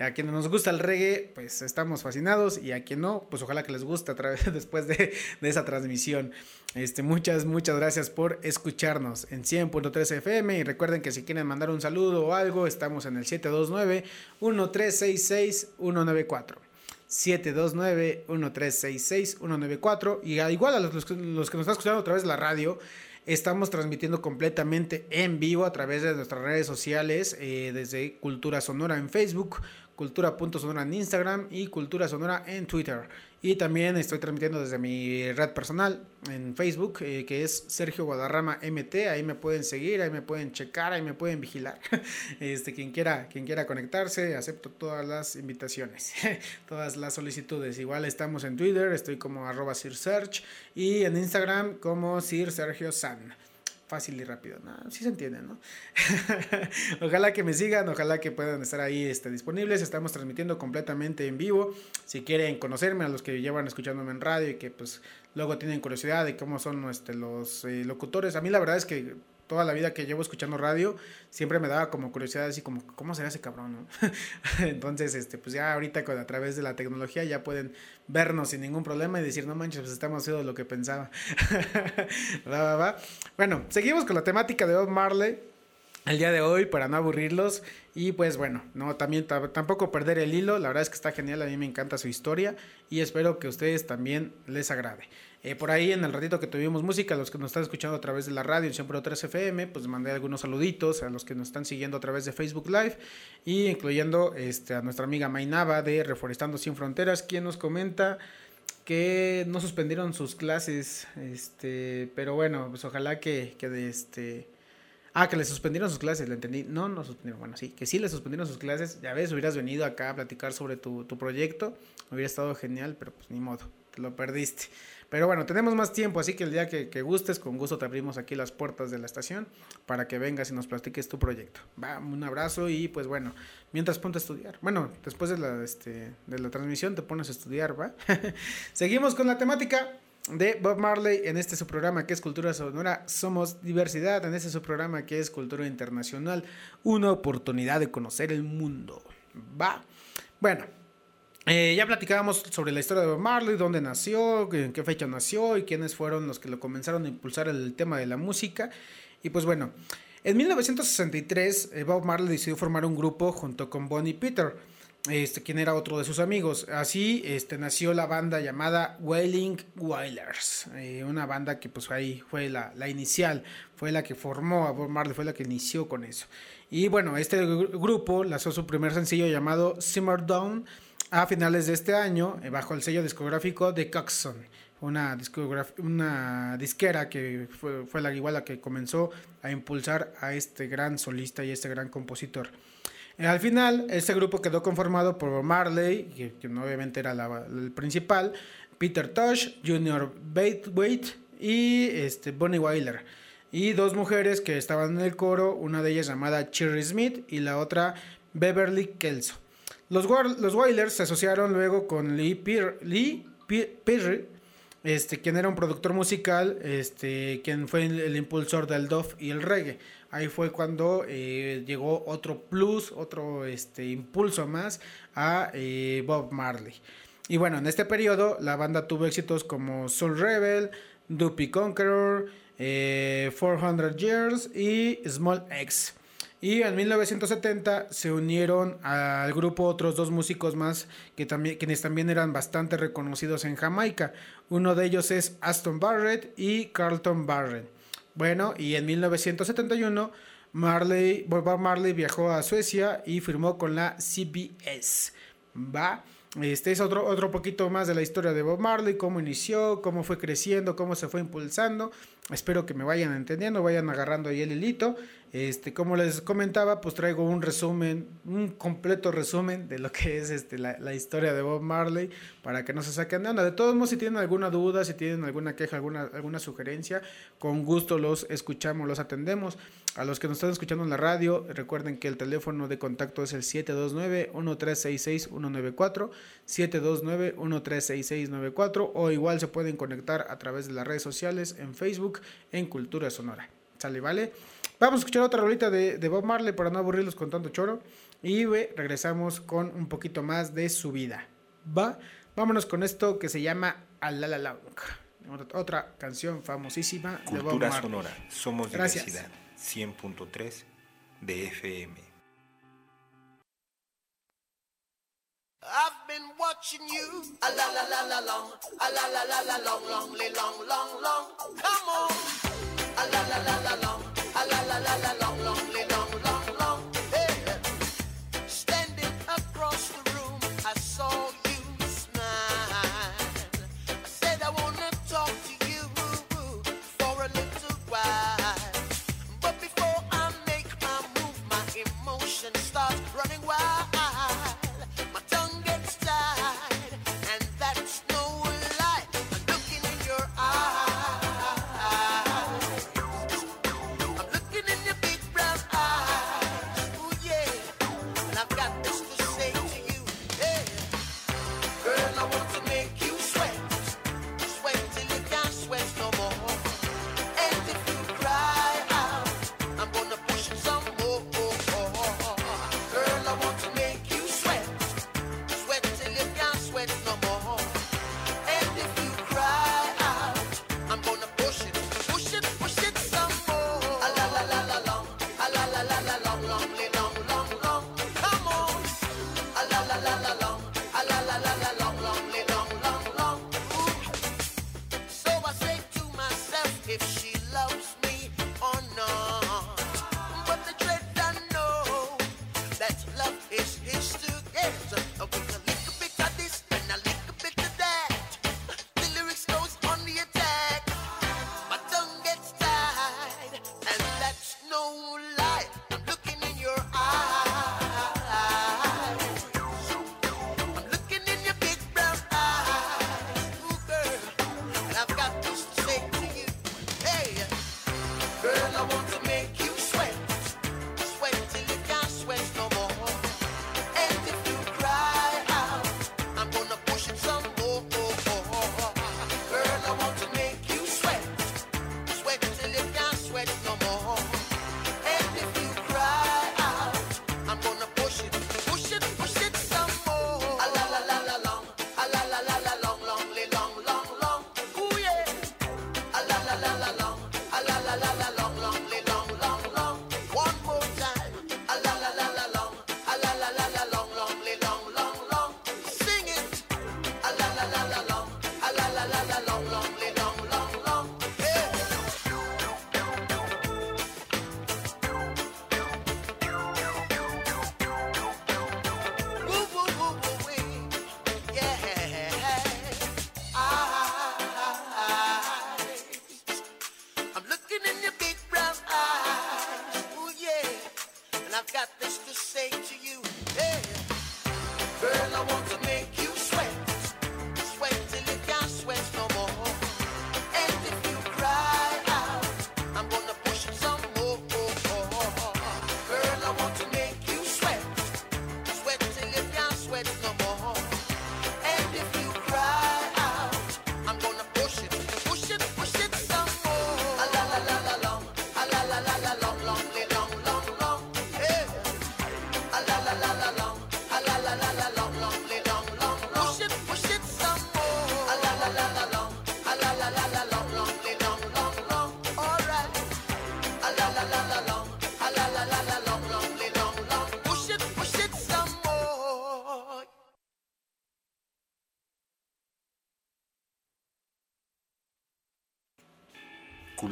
A quienes nos gusta el reggae, pues estamos fascinados y a quien no, pues ojalá que les guste a través *laughs* después de, esa transmisión. Este, muchas, muchas gracias por escucharnos en 100.3 FM y recuerden que si quieren mandar un saludo o algo, estamos en el 729-1366-194. 729-1366-194 y al igual a los, los que nos están escuchando a través de la radio, estamos transmitiendo completamente en vivo a través de nuestras redes sociales, eh, desde Cultura Sonora en Facebook, Cultura.sonora en Instagram y Cultura Sonora en Twitter. Y también estoy transmitiendo desde mi red personal en Facebook, eh, que es Sergio Guadarrama MT. Ahí me pueden seguir, ahí me pueden checar, ahí me pueden vigilar. *laughs* Este, quien quiera, quien quiera conectarse, acepto todas las invitaciones, *laughs* todas las solicitudes. Igual estamos en Twitter, estoy como arroba Sir Search y en Instagram como Sir Sergio San. Fácil y rápido, ¿no? Sí se entiende, ¿no? *laughs* ojalá que me sigan, ojalá que puedan estar ahí este, disponibles. Estamos transmitiendo completamente en vivo. Si quieren conocerme, a los que llevan escuchándome en radio y que pues luego tienen curiosidad de cómo son este, los eh, locutores. A mí la verdad es que toda la vida que llevo escuchando radio, siempre me daba como curiosidad así como, ¿cómo será ese cabrón? no?" *laughs* Entonces, este, pues ya ahorita con, a través de la tecnología ya pueden vernos sin ningún problema y decir, no manches, pues estamos haciendo lo que pensaba. *laughs* Bueno, seguimos con la temática de Bob Marley el día de hoy para no aburrirlos y pues bueno, no también ta- tampoco perder el hilo, la verdad es que está genial, a mí me encanta su historia y espero que a ustedes también les agrade. Eh, por ahí en el ratito que tuvimos música, los que nos están escuchando a través de la radio en 100.3 FM, pues mandé algunos saluditos a los que nos están siguiendo a través de Facebook Live y incluyendo este, a nuestra amiga Mainaba de Reforestando Sin Fronteras, quien nos comenta que no suspendieron sus clases, este, pero bueno, pues ojalá que, que de este... Ah, que le suspendieron sus clases, le entendí. No, no suspendieron. Bueno, sí, que sí le suspendieron sus clases. Ya ves, hubieras venido acá a platicar sobre tu, tu proyecto. Hubiera estado genial, pero pues ni modo, te lo perdiste. Pero bueno, tenemos más tiempo, así que el día que, gustes, con gusto te abrimos aquí las puertas de la estación para que vengas y nos platiques tu proyecto. Va, un abrazo y pues bueno, mientras ponte a estudiar. Bueno, después de la, este, de la transmisión te pones a estudiar, ¿va? *laughs* Seguimos con la temática de Bob Marley en este su programa que es Cultura Sonora. Somos diversidad en este su programa que es Cultura Internacional. Una oportunidad de conocer el mundo. Va. Bueno, eh, ya platicábamos sobre la historia de Bob Marley, dónde nació, en qué fecha nació y quiénes fueron los que lo comenzaron a impulsar el tema de la música. Y pues bueno, en 1963 eh, Bob Marley decidió formar un grupo junto con Bonnie Peter, este, quien era otro de sus amigos. Así este, nació la banda llamada Wailing Wailers, eh, una banda que pues ahí fue la, la inicial, fue la que formó a Bob Marley, fue la que inició con eso. Y bueno, este gru- grupo lanzó su primer sencillo llamado Simmer Down a finales de este año eh, bajo el sello discográfico de Coxon, una, una disquera que fue, fue la igual la que comenzó a impulsar a este gran solista y este gran compositor. Eh, al final, este grupo quedó conformado por Marley, que, que obviamente era el principal, Peter Tosh, Junior Baithwaite y este, Bonnie Wyler. Y dos mujeres que estaban en el coro, una de ellas llamada Cherry Smith y la otra Beverly Kelso. Los, los Wailers se asociaron luego con Lee, Perry, este, quien era un productor musical, este, quien fue el, impulsor del dove y el reggae. Ahí fue cuando eh, llegó otro plus, otro este, impulso más a eh, Bob Marley. Y bueno, en este periodo la banda tuvo éxitos como Soul Rebel, Duppy Conqueror, eh, 400 Years y Small X. Y en 1970 se unieron al grupo otros dos músicos más que también, quienes también eran bastante reconocidos en Jamaica. Uno de ellos es Aston Barrett y Carlton Barrett. Bueno, y en 1971 Marley, Bob Marley viajó a Suecia y firmó con la CBS. Va. Este es otro, otro poquito más de la historia de Bob Marley, cómo inició, cómo fue creciendo, cómo se fue impulsando Espero que me vayan entendiendo, vayan agarrando ahí el hilito. Este, como les comentaba, pues traigo un resumen, un completo resumen de lo que es este, la, la historia de Bob Marley, para que no se saquen de onda. De todos modos, si tienen alguna duda, si tienen alguna queja, alguna, alguna sugerencia, con gusto los escuchamos, los atendemos. A los que nos están escuchando en la radio, recuerden que el teléfono de contacto es el 729-1366-194, 729-136694, o igual se pueden conectar a través de las redes sociales en Facebook en Cultura Sonora. Sale, vale. Vamos a escuchar otra rolita de, Bob Marley para no aburrirlos con tanto choro. Y regresamos con un poquito más de su vida. Va, vámonos con esto que se llama Alala Long. Otra canción famosísima de Bob Marley. Cultura Sonora, somos diversidad. 100.3 de FM. I've been watching you a la la la la long, a la la la la long, long, long, long, long. Come on, a la la la la long, a la la la la long, long, long. قولا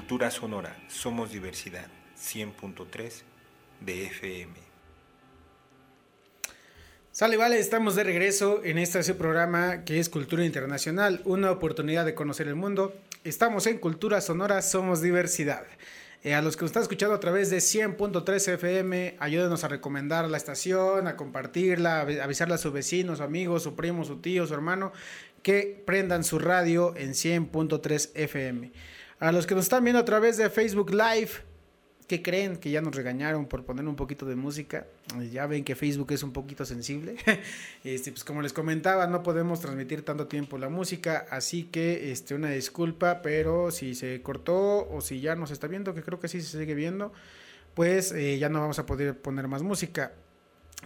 Cultura Sonora, somos diversidad, 100.3 de FM. Sale, vale, estamos de regreso en este programa que es Cultura Internacional, una oportunidad de conocer el mundo. Estamos en Cultura Sonora, somos diversidad. Eh, a los que nos están escuchando a través de 100.3 FM, ayúdenos a recomendar la estación, a compartirla, a avisarle a sus vecinos, su amigos, su primo, su tío, su hermano, que prendan su radio en 100.3 FM. A los que nos están viendo a través de Facebook Live, ¿Qué creen? Que ya nos regañaron por poner un poquito de música. Eh, Ya ven que Facebook es un poquito sensible. *laughs* este, pues como les comentaba, no podemos transmitir tanto tiempo la música, así que este, una disculpa, pero si se cortó o si ya nos está viendo, que creo que sí se sigue viendo, pues eh, ya no vamos a poder poner más música.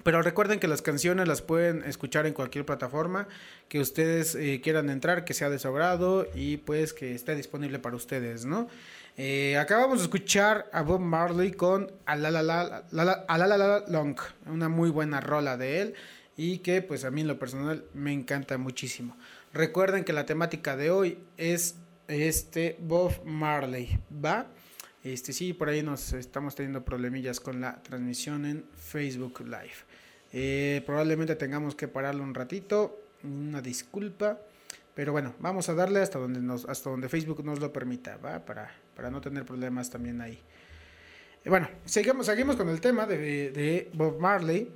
Pero recuerden que las canciones las pueden escuchar en cualquier plataforma que ustedes eh, quieran entrar, que sea de su agrado y pues que esté disponible para ustedes, ¿no? Eh, acabamos de escuchar a Bob Marley con A la la la, la, la- A la la la Long, una muy buena rola de él y que pues a mí en lo personal me encanta muchísimo. Recuerden que la temática de hoy es este Bob Marley, ¿va? Este sí, por ahí nos estamos teniendo problemillas con la transmisión en Facebook Live. Eh, probablemente tengamos que pararlo un ratito, una disculpa. Pero bueno, vamos a darle hasta donde nos, hasta donde Facebook nos lo permita, ¿va? Para, para no tener problemas también ahí. Eh, bueno, seguimos, seguimos con el tema de, de Bob Marley.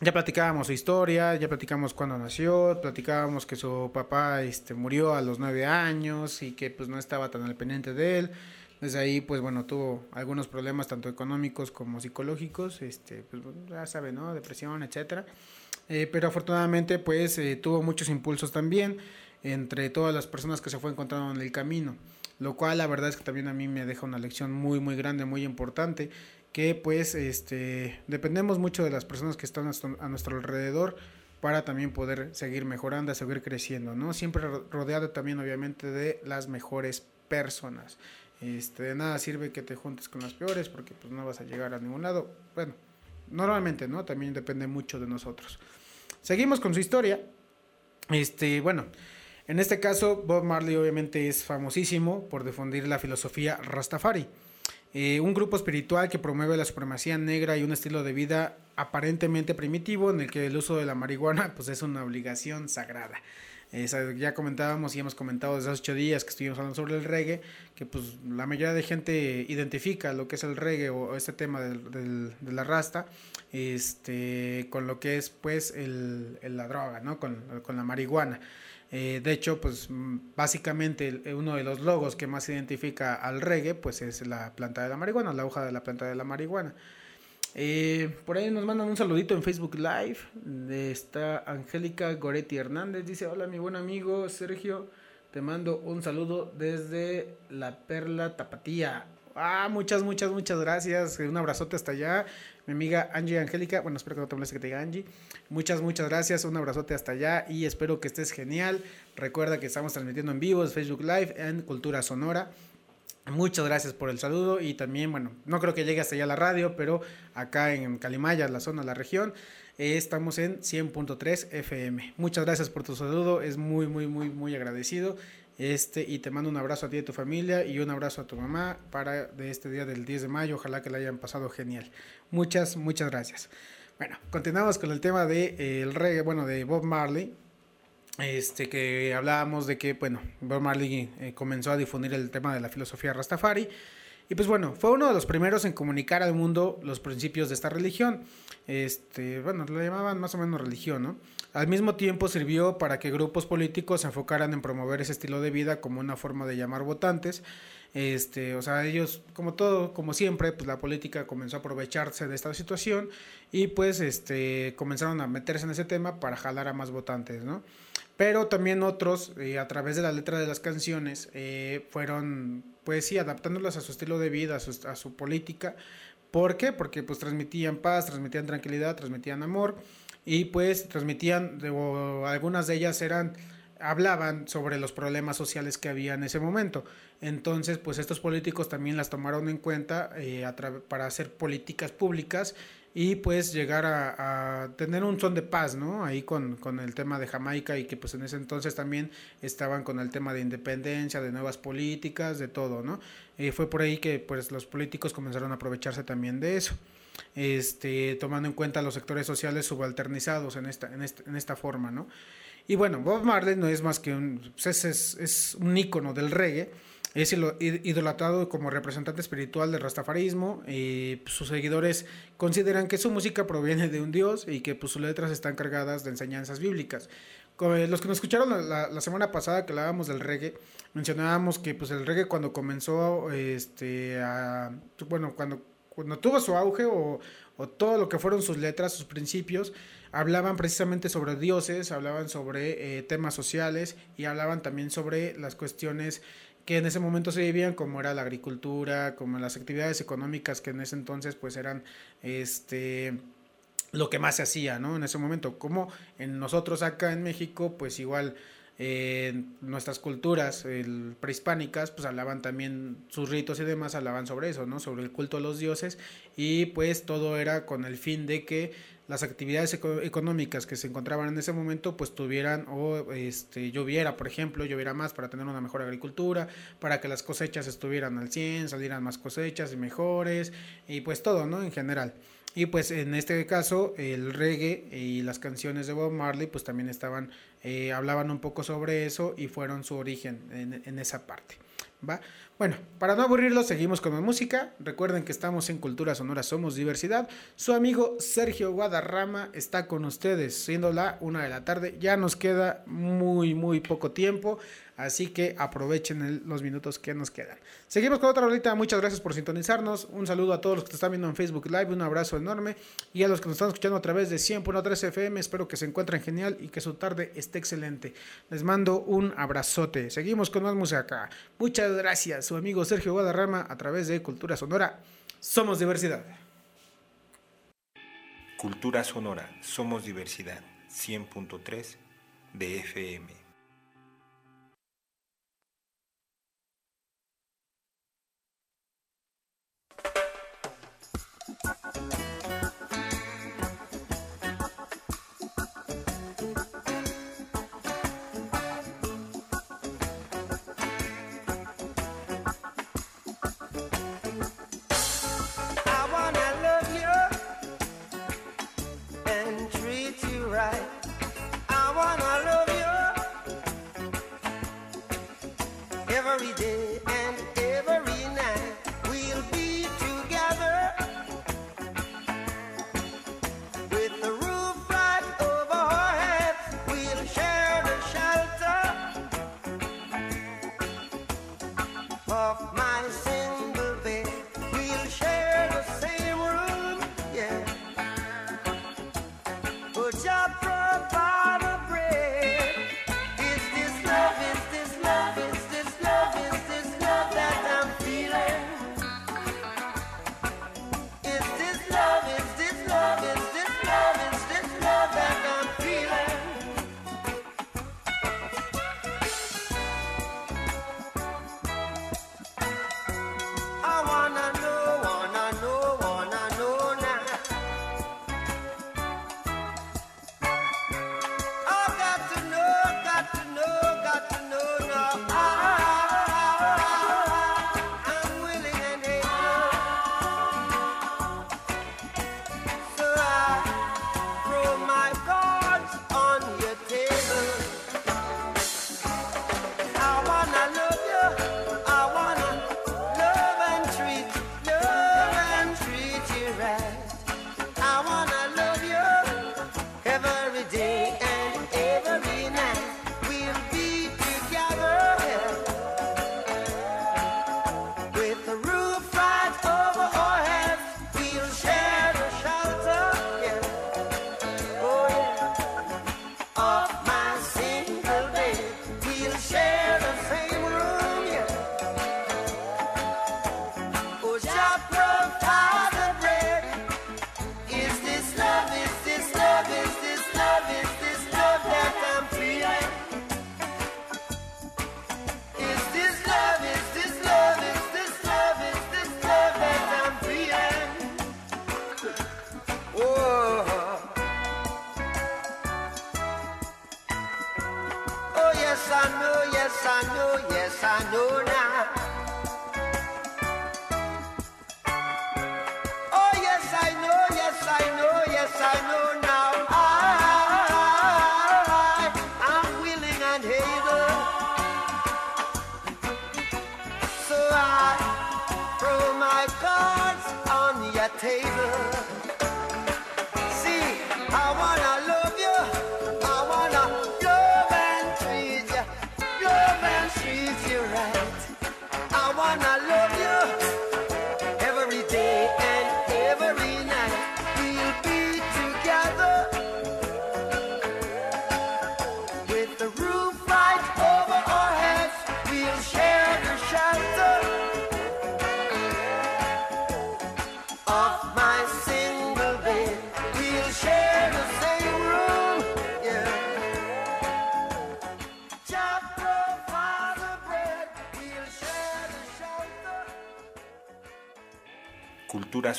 Ya platicábamos su historia, ya platicamos cuándo nació, platicábamos que su papá este, murió a los nueve años y que pues no estaba tan al pendiente de él. Desde ahí, pues bueno, tuvo algunos problemas tanto económicos como psicológicos, este, pues ya sabe, ¿no? Depresión, etcétera. Eh, pero afortunadamente, pues eh, tuvo muchos impulsos también entre todas las personas que se fue encontrando en el camino. Lo cual, la verdad es que también a mí me deja una lección muy, muy grande, muy importante. Que pues, este, dependemos mucho de las personas que están a nuestro, alrededor para también poder seguir mejorando, seguir creciendo, ¿no? Siempre ro- rodeado también, obviamente, de las mejores personas. Este, de nada sirve que te juntes con las peores porque pues no vas a llegar a ningún lado. Bueno, normalmente, ¿no? También depende mucho de nosotros. Seguimos con su historia. Este, bueno, en este caso Bob Marley obviamente es famosísimo por difundir la filosofía Rastafari. Eh, un grupo espiritual que promueve la supremacía negra y un estilo de vida aparentemente primitivo en el que el uso de la marihuana pues es una obligación sagrada. Eh, ya comentábamos y hemos comentado desde hace ocho días que estuvimos hablando sobre el reggae, que pues la mayoría de gente identifica lo que es el reggae o este tema del- de la rasta este, con lo que es pues el, el- la droga, ¿no? Con, con la marihuana. Eh, de hecho, pues básicamente el- uno de los logos que más identifica al reggae pues es la planta de la marihuana, la hoja de la planta de la marihuana. Eh, por ahí nos mandan un saludito en Facebook Live. de- Está Angélica Goretti Hernández. Dice, hola mi buen amigo Sergio. Te mando un saludo desde la Perla Tapatía. Ah, muchas, muchas, muchas gracias. Un abrazote hasta allá. Mi amiga Angie Angélica. Bueno, espero que no te moleste que te diga Angie. Muchas, muchas gracias. Un abrazote hasta allá y espero que estés genial. Recuerda que estamos transmitiendo en vivo en Facebook Live en Cultura Sonora. Muchas gracias por el saludo y también, bueno, no creo que llegue hasta allá la radio, pero acá en Calimaya, la zona, la región, eh, estamos en 100.3 FM. Muchas gracias por tu saludo, es muy, muy, muy, muy agradecido. Este, y te mando un abrazo a ti y a tu familia y un abrazo a tu mamá para de este día del 10 de mayo. Ojalá que la hayan pasado genial. Muchas, muchas gracias. Bueno, continuamos con el tema de eh, el reggae, bueno, de Bob Marley este que hablábamos de que bueno Bob Marley eh, comenzó a difundir el tema de la filosofía Rastafari. Y pues bueno fue uno de los primeros en comunicar al mundo los principios de esta religión. Este bueno lo llamaban más o menos religión no al mismo tiempo sirvió para que grupos políticos se enfocaran en promover ese estilo de vida como una forma de llamar votantes. Este, o sea, ellos, como todo, como siempre, pues la política comenzó a aprovecharse de esta situación y pues este, comenzaron a meterse en ese tema para jalar a más votantes, ¿no? Pero también otros, eh, a través de la letra de las canciones, eh, fueron, pues sí, adaptándolas a su estilo de vida, a su, a su política. ¿Por qué? Porque pues transmitían paz, transmitían tranquilidad, transmitían amor y pues transmitían, algunas de ellas eran hablaban sobre los problemas sociales que había en ese momento. Entonces, pues estos políticos también las tomaron en cuenta eh, para hacer políticas públicas y pues llegar a, a tener un son de paz, ¿no? Ahí con, con el tema de Jamaica y que pues en ese entonces también estaban con el tema de independencia, de nuevas políticas, de todo, ¿no? Eh, fue por ahí que pues los políticos comenzaron a aprovecharse también de eso. este, tomando en cuenta los sectores sociales subalternizados en esta, en esta, en esta forma, ¿no? Y bueno, Bob Marley no es más que un, pues es, es, es un ícono del reggae, es idolatrado como representante espiritual del rastafarismo, y pues, sus seguidores consideran que su música proviene de un dios y que pues, sus letras están cargadas de enseñanzas bíblicas. Eh, Los que nos escucharon la, semana pasada que hablábamos del reggae, mencionábamos que pues el reggae cuando comenzó, este, a, bueno, cuando, cuando tuvo su auge o, o todo lo que fueron sus letras, sus principios, hablaban precisamente sobre dioses, hablaban sobre eh, temas sociales y hablaban también sobre las cuestiones que en ese momento se vivían, como era la agricultura, como las actividades económicas que en ese entonces pues eran este lo que más se hacía, ¿no? En ese momento, como en nosotros acá en México, pues igual eh, nuestras culturas prehispánicas, pues hablaban también sus ritos y demás, hablaban sobre eso, ¿no? Sobre el culto a los dioses y pues todo era con el fin de que las actividades eco- económicas que se encontraban en ese momento pues tuvieran o este lloviera por ejemplo lloviera más para tener una mejor agricultura para que las cosechas estuvieran al 100 salieran más cosechas y mejores y pues todo no en general y pues en este caso el reggae y las canciones de Bob Marley pues también estaban eh, hablaban un poco sobre eso y fueron su origen en, en esa parte ¿va? Bueno, para no aburrirlos, seguimos con la música. Recuerden que estamos en Cultura Sonora Somos Diversidad. Su amigo Sergio Guadarrama está con ustedes, siendo la una de la tarde. Ya nos queda muy, muy poco tiempo, así que aprovechen los minutos que nos quedan. Seguimos con otra rolita. Muchas gracias por sintonizarnos. Un saludo a todos los que están viendo en Facebook Live. Un abrazo enorme. Y a los que nos están escuchando a través de 100.3 FM, espero que se encuentren genial y que su tarde esté excelente. Les mando un abrazote. Seguimos con más música. Muchas gracias, su amigo Sergio Guadarrama, a través de Cultura Sonora. Somos diversidad. Cultura Sonora, somos diversidad, 100.3 de FM.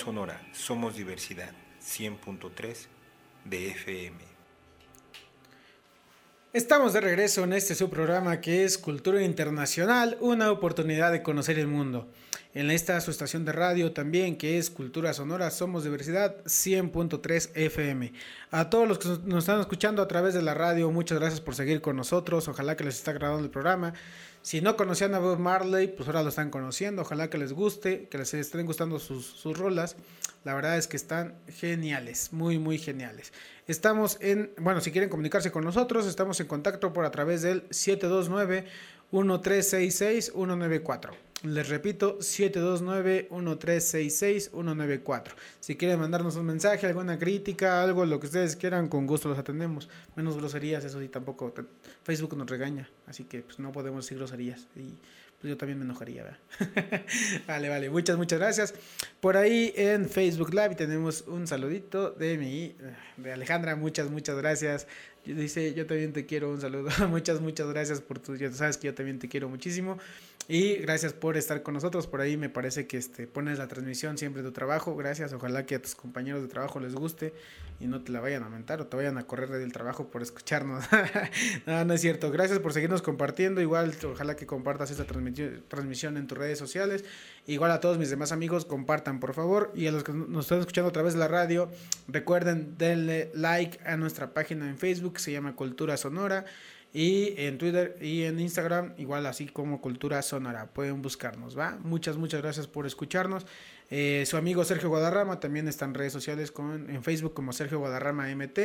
Sonora, somos diversidad. 100.3 de FM. Estamos de regreso en este subprograma que es Cultura Internacional, una oportunidad de conocer el mundo. En esta su estación de radio también que es Cultura Sonora, somos diversidad 100.3 FM. A todos los que nos están escuchando a través de la radio, muchas gracias por seguir con nosotros. Ojalá que les esté agradando el programa. Si no conocían a Bob Marley, pues ahora lo están conociendo. Ojalá que les guste, que les estén gustando sus, sus rolas. La verdad es que están geniales, muy, muy geniales. Estamos en, bueno, si quieren comunicarse con nosotros, estamos en contacto por a través del 729-1366-194. Les repito, 729-1366-194. Si quieren mandarnos un mensaje, alguna crítica, algo, lo que ustedes quieran, con gusto los atendemos. Menos groserías, eso sí, tampoco. Facebook nos regaña, así que pues, no podemos decir groserías. Y pues yo también me enojaría, ¿verdad? *laughs* vale, vale, muchas, muchas gracias. Por ahí en Facebook Live tenemos un saludito de mi, de Alejandra, muchas, muchas gracias. Dice, yo también te quiero, un saludo. *laughs* muchas, muchas gracias por tu, ya sabes que yo también te quiero muchísimo. Y gracias por estar con nosotros. Por ahí me parece que este, pones la transmisión siempre de tu trabajo. Gracias. Ojalá que a tus compañeros de trabajo les guste y no te la vayan a mentar o te vayan a correr del trabajo por escucharnos. *laughs* no, no es cierto. Gracias por seguirnos compartiendo. Igual, ojalá que compartas esta transmisión, transmisión en tus redes sociales. Igual a todos mis demás amigos, compartan por favor. Y a los que nos están escuchando a través de la radio, recuerden, denle like a nuestra página en Facebook, se llama Cultura Sonora. Y en Twitter y en Instagram, igual así como Cultura Sonora. Pueden buscarnos, ¿va? Muchas, muchas gracias por escucharnos. Eh, su amigo Sergio Guadarrama también está en redes sociales, con, en Facebook como Sergio Guadarrama MT,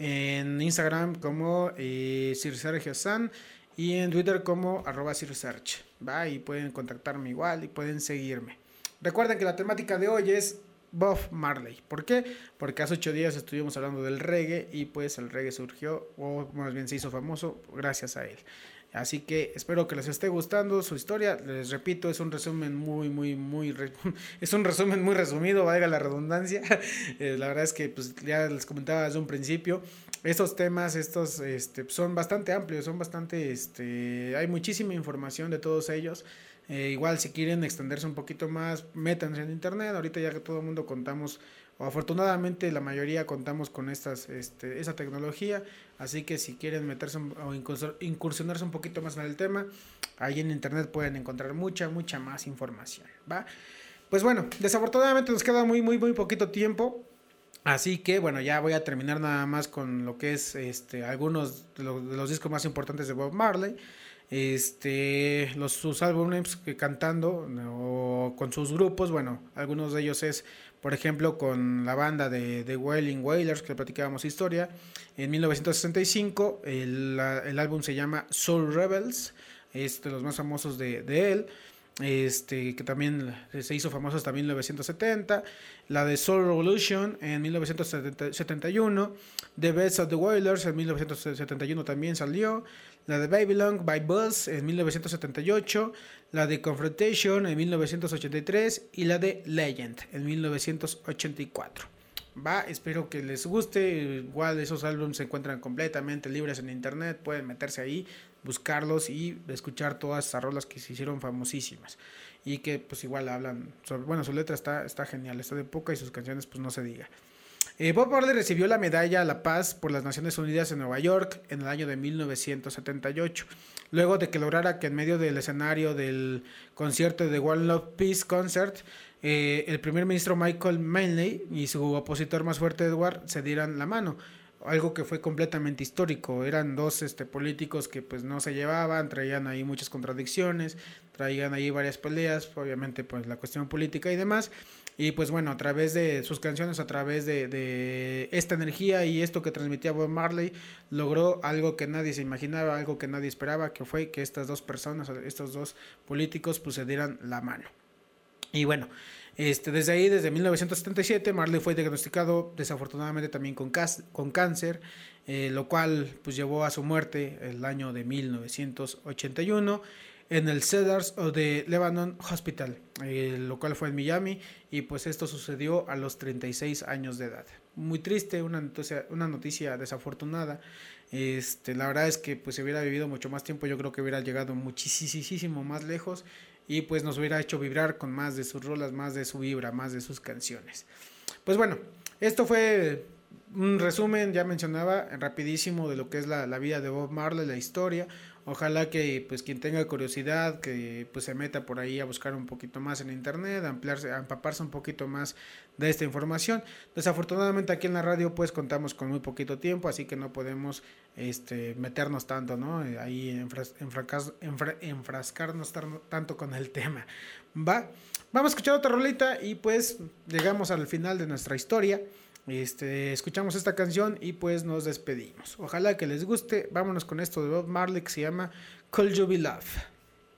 en Instagram como eh, Sir Sergio San y en Twitter como arroba ¿va? Y pueden contactarme igual y pueden seguirme. Recuerden que la temática de hoy es Bob Marley. ¿Por qué? Porque hace ocho días estuvimos hablando del reggae y pues el reggae surgió, o más bien se hizo famoso gracias a él. Así que espero que les esté gustando su historia. Les repito, es un resumen muy, muy, muy... *laughs* es un resumen muy resumido, valga la redundancia. *laughs* Eh, la verdad es que pues, ya les comentaba desde un principio, estos temas estos, este, son bastante amplios, son bastante... Este, hay muchísima información de todos ellos. Eh, igual si quieren extenderse un poquito más, métanse en internet. Ahorita ya que todo el mundo contamos, o afortunadamente la mayoría contamos con estas, este, esa tecnología. Así que si quieren meterse o incursionarse un poquito más en el tema, ahí en internet pueden encontrar mucha, mucha más información. ¿va? Pues bueno, desafortunadamente nos queda muy, muy, muy poquito tiempo. Así que bueno, ya voy a terminar nada más con lo que es este algunos de los discos más importantes de Bob Marley. Este, los, sus álbumes que cantando o con sus grupos, bueno, algunos de ellos es, por ejemplo, con la banda de, de Wailing Wailers, que platicábamos historia, en 1965, el, el álbum se llama Soul Rebels, es de los más famosos de, de él este que también se hizo famoso hasta 1970, la de Soul Revolution en 1971, The Best of the Wailers en 1971 también salió, la de Babylon by Buzz en 1978, la de Confrontation en 1983 y la de Legend en 1984. Va, espero que les guste. Igual esos álbumes se encuentran completamente libres en internet. Pueden meterse ahí, buscarlos y escuchar todas esas rolas que se hicieron famosísimas. Y que pues igual hablan sobre, bueno, su letra está, está genial, está de poca y sus canciones pues no se diga. Eh, Bob Marley recibió la medalla a la paz por las Naciones Unidas en Nueva York en el año de 1978, luego de que lograra que en medio del escenario del concierto de One Love Peace Concert, eh, el primer ministro Michael Manley y su opositor más fuerte Edward se dieran la mano. Algo que fue completamente histórico. Eran dos este, políticos que pues no se llevaban, traían ahí muchas contradicciones, traían ahí varias peleas, obviamente pues la cuestión política y demás. Y pues bueno, a través de sus canciones, a través de, de esta energía y esto que transmitía Bob Marley, logró algo que nadie se imaginaba, algo que nadie esperaba, que fue que estas dos personas, estos dos políticos, pues se dieran la mano. Y bueno, este, desde ahí, desde 1977, Marley fue diagnosticado desafortunadamente también con, cáncer, eh, lo cual pues llevó a su muerte el año de 1981 en el Cedars of the Lebanon Hospital, eh, lo cual fue en Miami y pues esto sucedió a los 36 años de edad. Muy triste, una noticia, una noticia desafortunada. Este, la verdad es que pues si hubiera vivido mucho más tiempo, yo creo que hubiera llegado muchísimo más lejos y pues nos hubiera hecho vibrar con más de sus rolas, más de su vibra, más de sus canciones. Pues bueno, esto fue un resumen, ya mencionaba, rapidísimo de lo que es la, la vida de Bob Marley, la historia. Ojalá que pues quien tenga curiosidad, que pues se meta por ahí a buscar un poquito más en internet, a ampliarse, empaparse un poquito más de esta información. Desafortunadamente aquí en la radio pues contamos con muy poquito tiempo, así que no podemos este, meternos tanto, ¿no? Eh, Ahí enfras- enfra- enfrascarnos tanto con el *laughs* tema. Va, vamos a escuchar otra rolita y pues llegamos al final de nuestra historia. Este, escuchamos esta canción y pues nos despedimos. Ojalá que les guste. Vámonos con esto de Bob Marley que se llama Could You Love.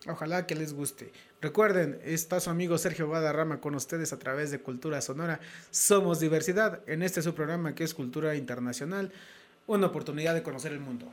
Ojalá que les guste. Recuerden, está su amigo Sergio Guadarrama con ustedes a través de Cultura Sonora. Somos diversidad en este su programa que es Cultura Internacional. Una oportunidad de conocer el mundo.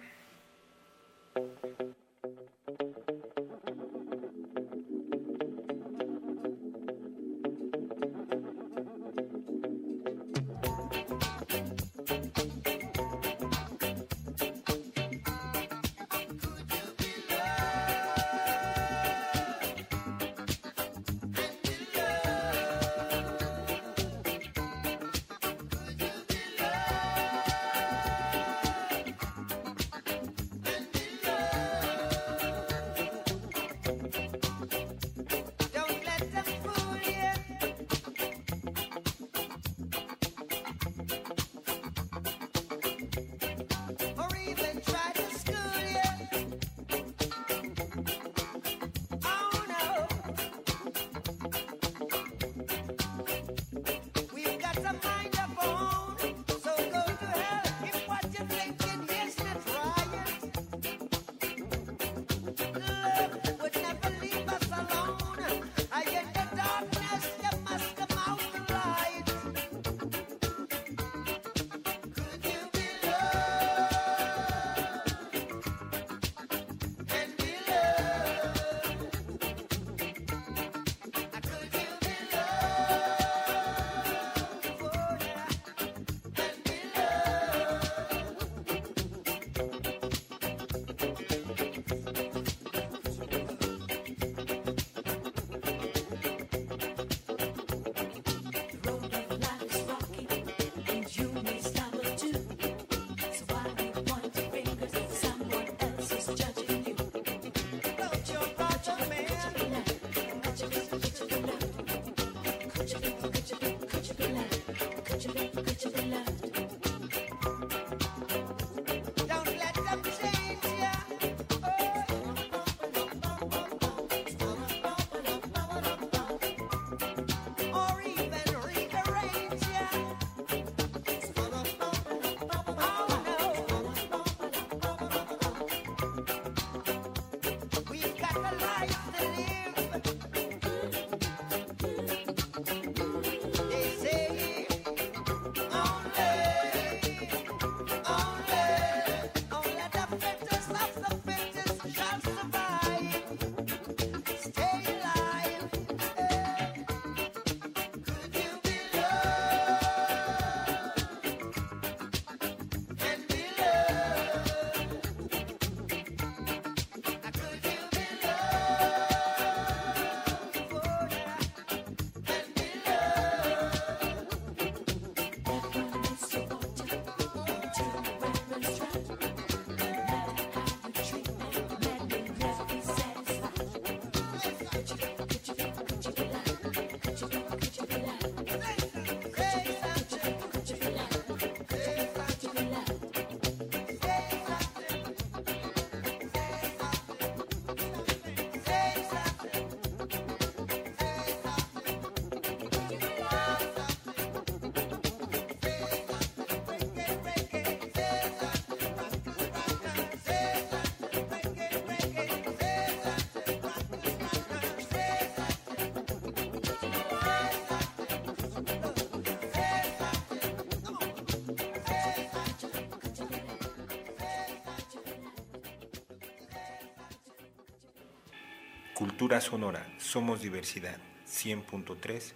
Cultura Sonora, somos diversidad, 100.3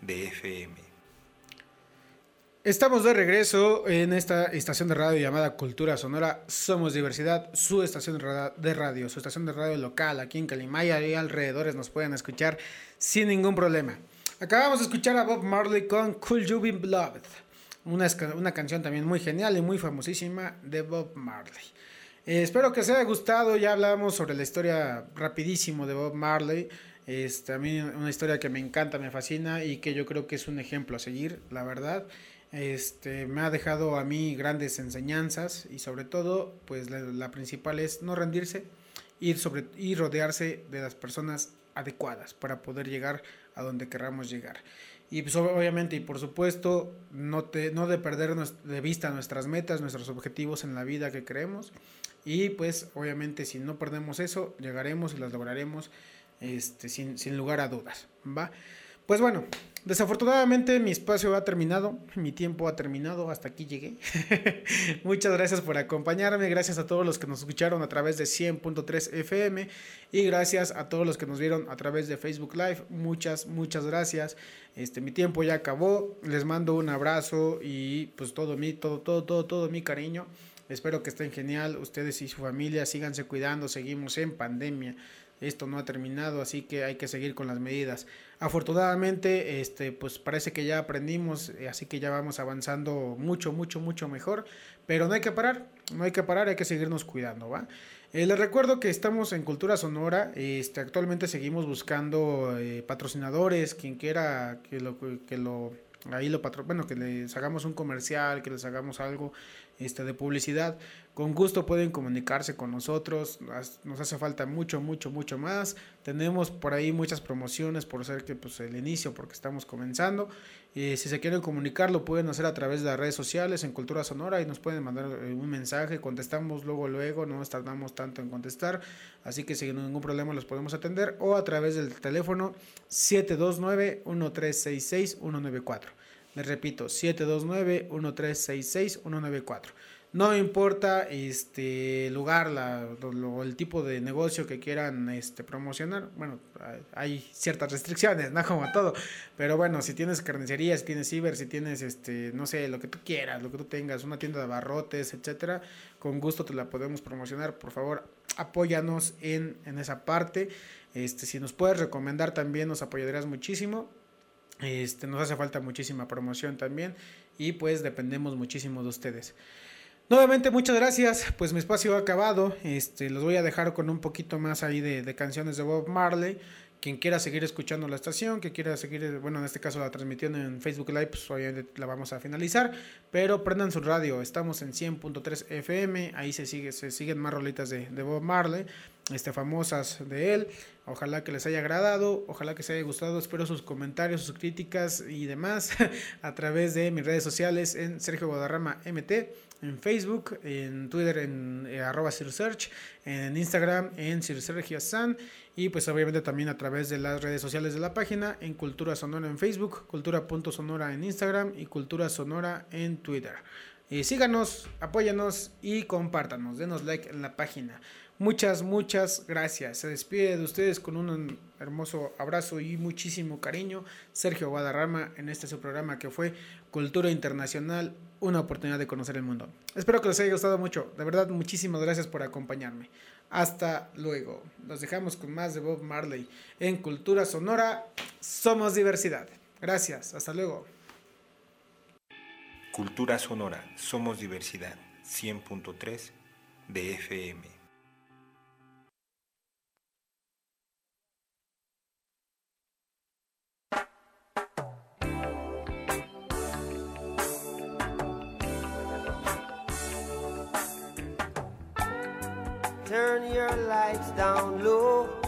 de FM. Estamos de regreso en esta estación de radio llamada Cultura Sonora Somos Diversidad, su estación de ra- de radio, su estación de radio local aquí en Calimaya y alrededores nos pueden escuchar sin ningún problema. Acabamos de escuchar a Bob Marley con Cool You Be Beloved, una, una canción también muy genial y muy famosísima de Bob Marley. Eh, espero que os haya gustado, ya hablamos sobre la historia rapidísimo de Bob Marley. A mí una historia que me encanta, me fascina y que yo creo que es un ejemplo a seguir, la verdad. Este, me ha dejado a mí grandes enseñanzas y sobre todo, pues la, la principal es no rendirse ir sobre, y rodearse de las personas adecuadas para poder llegar a donde querramos llegar. Y pues obviamente y por supuesto no, te, no de perder de vista nuestras metas, nuestros objetivos en la vida que queremos. Y pues obviamente si no perdemos eso, llegaremos y las lograremos este, sin, sin lugar a dudas. ¿va? Pues bueno, desafortunadamente mi espacio ha terminado, *laughs* mi tiempo ha terminado, hasta aquí llegué. *laughs* Muchas gracias por acompañarme, gracias a todos los que nos escucharon a través de 100.3 FM y gracias a todos los que nos vieron a través de Facebook Live. Muchas, muchas gracias. Este, mi tiempo ya acabó, les mando un abrazo y pues todo mi, todo, todo, todo, todo mi cariño. Espero que estén genial, ustedes y su familia, síganse cuidando, seguimos en pandemia. Esto no ha terminado, así que hay que seguir con las medidas. Afortunadamente, este, pues parece que ya aprendimos, eh, así que ya vamos avanzando mucho, mucho, mucho mejor. Pero no hay que parar, no hay que parar, hay que seguirnos cuidando, ¿va? Eh, les recuerdo que estamos en Cultura Sonora. Este, actualmente seguimos buscando eh, patrocinadores, quien quiera que lo, que lo ahí lo patro, bueno, que les hagamos un comercial, que les hagamos algo este, de publicidad. Con gusto pueden comunicarse con nosotros. Nos hace falta mucho, mucho, mucho más. Tenemos por ahí muchas promociones por ser que pues el inicio, porque estamos comenzando. Eh, si se quieren comunicar, lo pueden hacer a través de las redes sociales en Cultura Sonora y nos pueden mandar eh, un mensaje. Contestamos luego, luego, no nos tardamos tanto en contestar. Así que sin ningún problema los podemos atender o a través del teléfono 729-1366-194. Les repito, 729-1366-194. No importa este lugar, lo- el tipo de negocio que quieran este, promocionar. Bueno, hay- hay ciertas restricciones, no *laughs* como todo. Pero bueno, si tienes carnicería, si tienes ciber, si tienes este, no sé, lo que tú quieras, lo que tú tengas, una tienda de abarrotes, etcétera, con gusto te la podemos promocionar. Por favor, apóyanos en, en esa parte. Este, si nos puedes recomendar también, nos apoyarías muchísimo. Este, nos hace falta muchísima promoción también y pues dependemos muchísimo de ustedes. Nuevamente muchas gracias, pues mi espacio ha acabado, este, los voy a dejar con un poquito más ahí de, de canciones de Bob Marley. Quien quiera seguir escuchando la estación, que quiera seguir, bueno, en este caso la transmitiendo en Facebook Live, pues obviamente la vamos a finalizar, pero prendan su radio, estamos en 100.3 FM, ahí se sigue, se siguen más rolitas de, Bob Marley, este, famosas de él. Ojalá que les haya agradado, ojalá que les haya gustado. Espero sus comentarios, sus críticas y demás *laughs* a través de mis redes sociales en Sergio Guadarrama MT, en Facebook, en Twitter en eh, arroba en Instagram en Sir San y pues obviamente también a través de las redes sociales de la página en Cultura Sonora en Facebook, Cultura.sonora en Instagram y Cultura Sonora en Twitter. Eh, síganos, apóyanos y compártanos, denos like en la página. Muchas, muchas gracias. Se despide de ustedes con un hermoso abrazo y muchísimo cariño. Sergio Guadarrama en este su programa que fue Cultura Internacional, una oportunidad de conocer el mundo. Espero que les haya gustado mucho. De verdad, muchísimas gracias por acompañarme. Hasta luego. Los dejamos con más de Bob Marley en Cultura Sonora. Somos diversidad. Gracias. Hasta luego. Cultura Sonora, somos diversidad, 100.3 de FM. Turn your lights down low.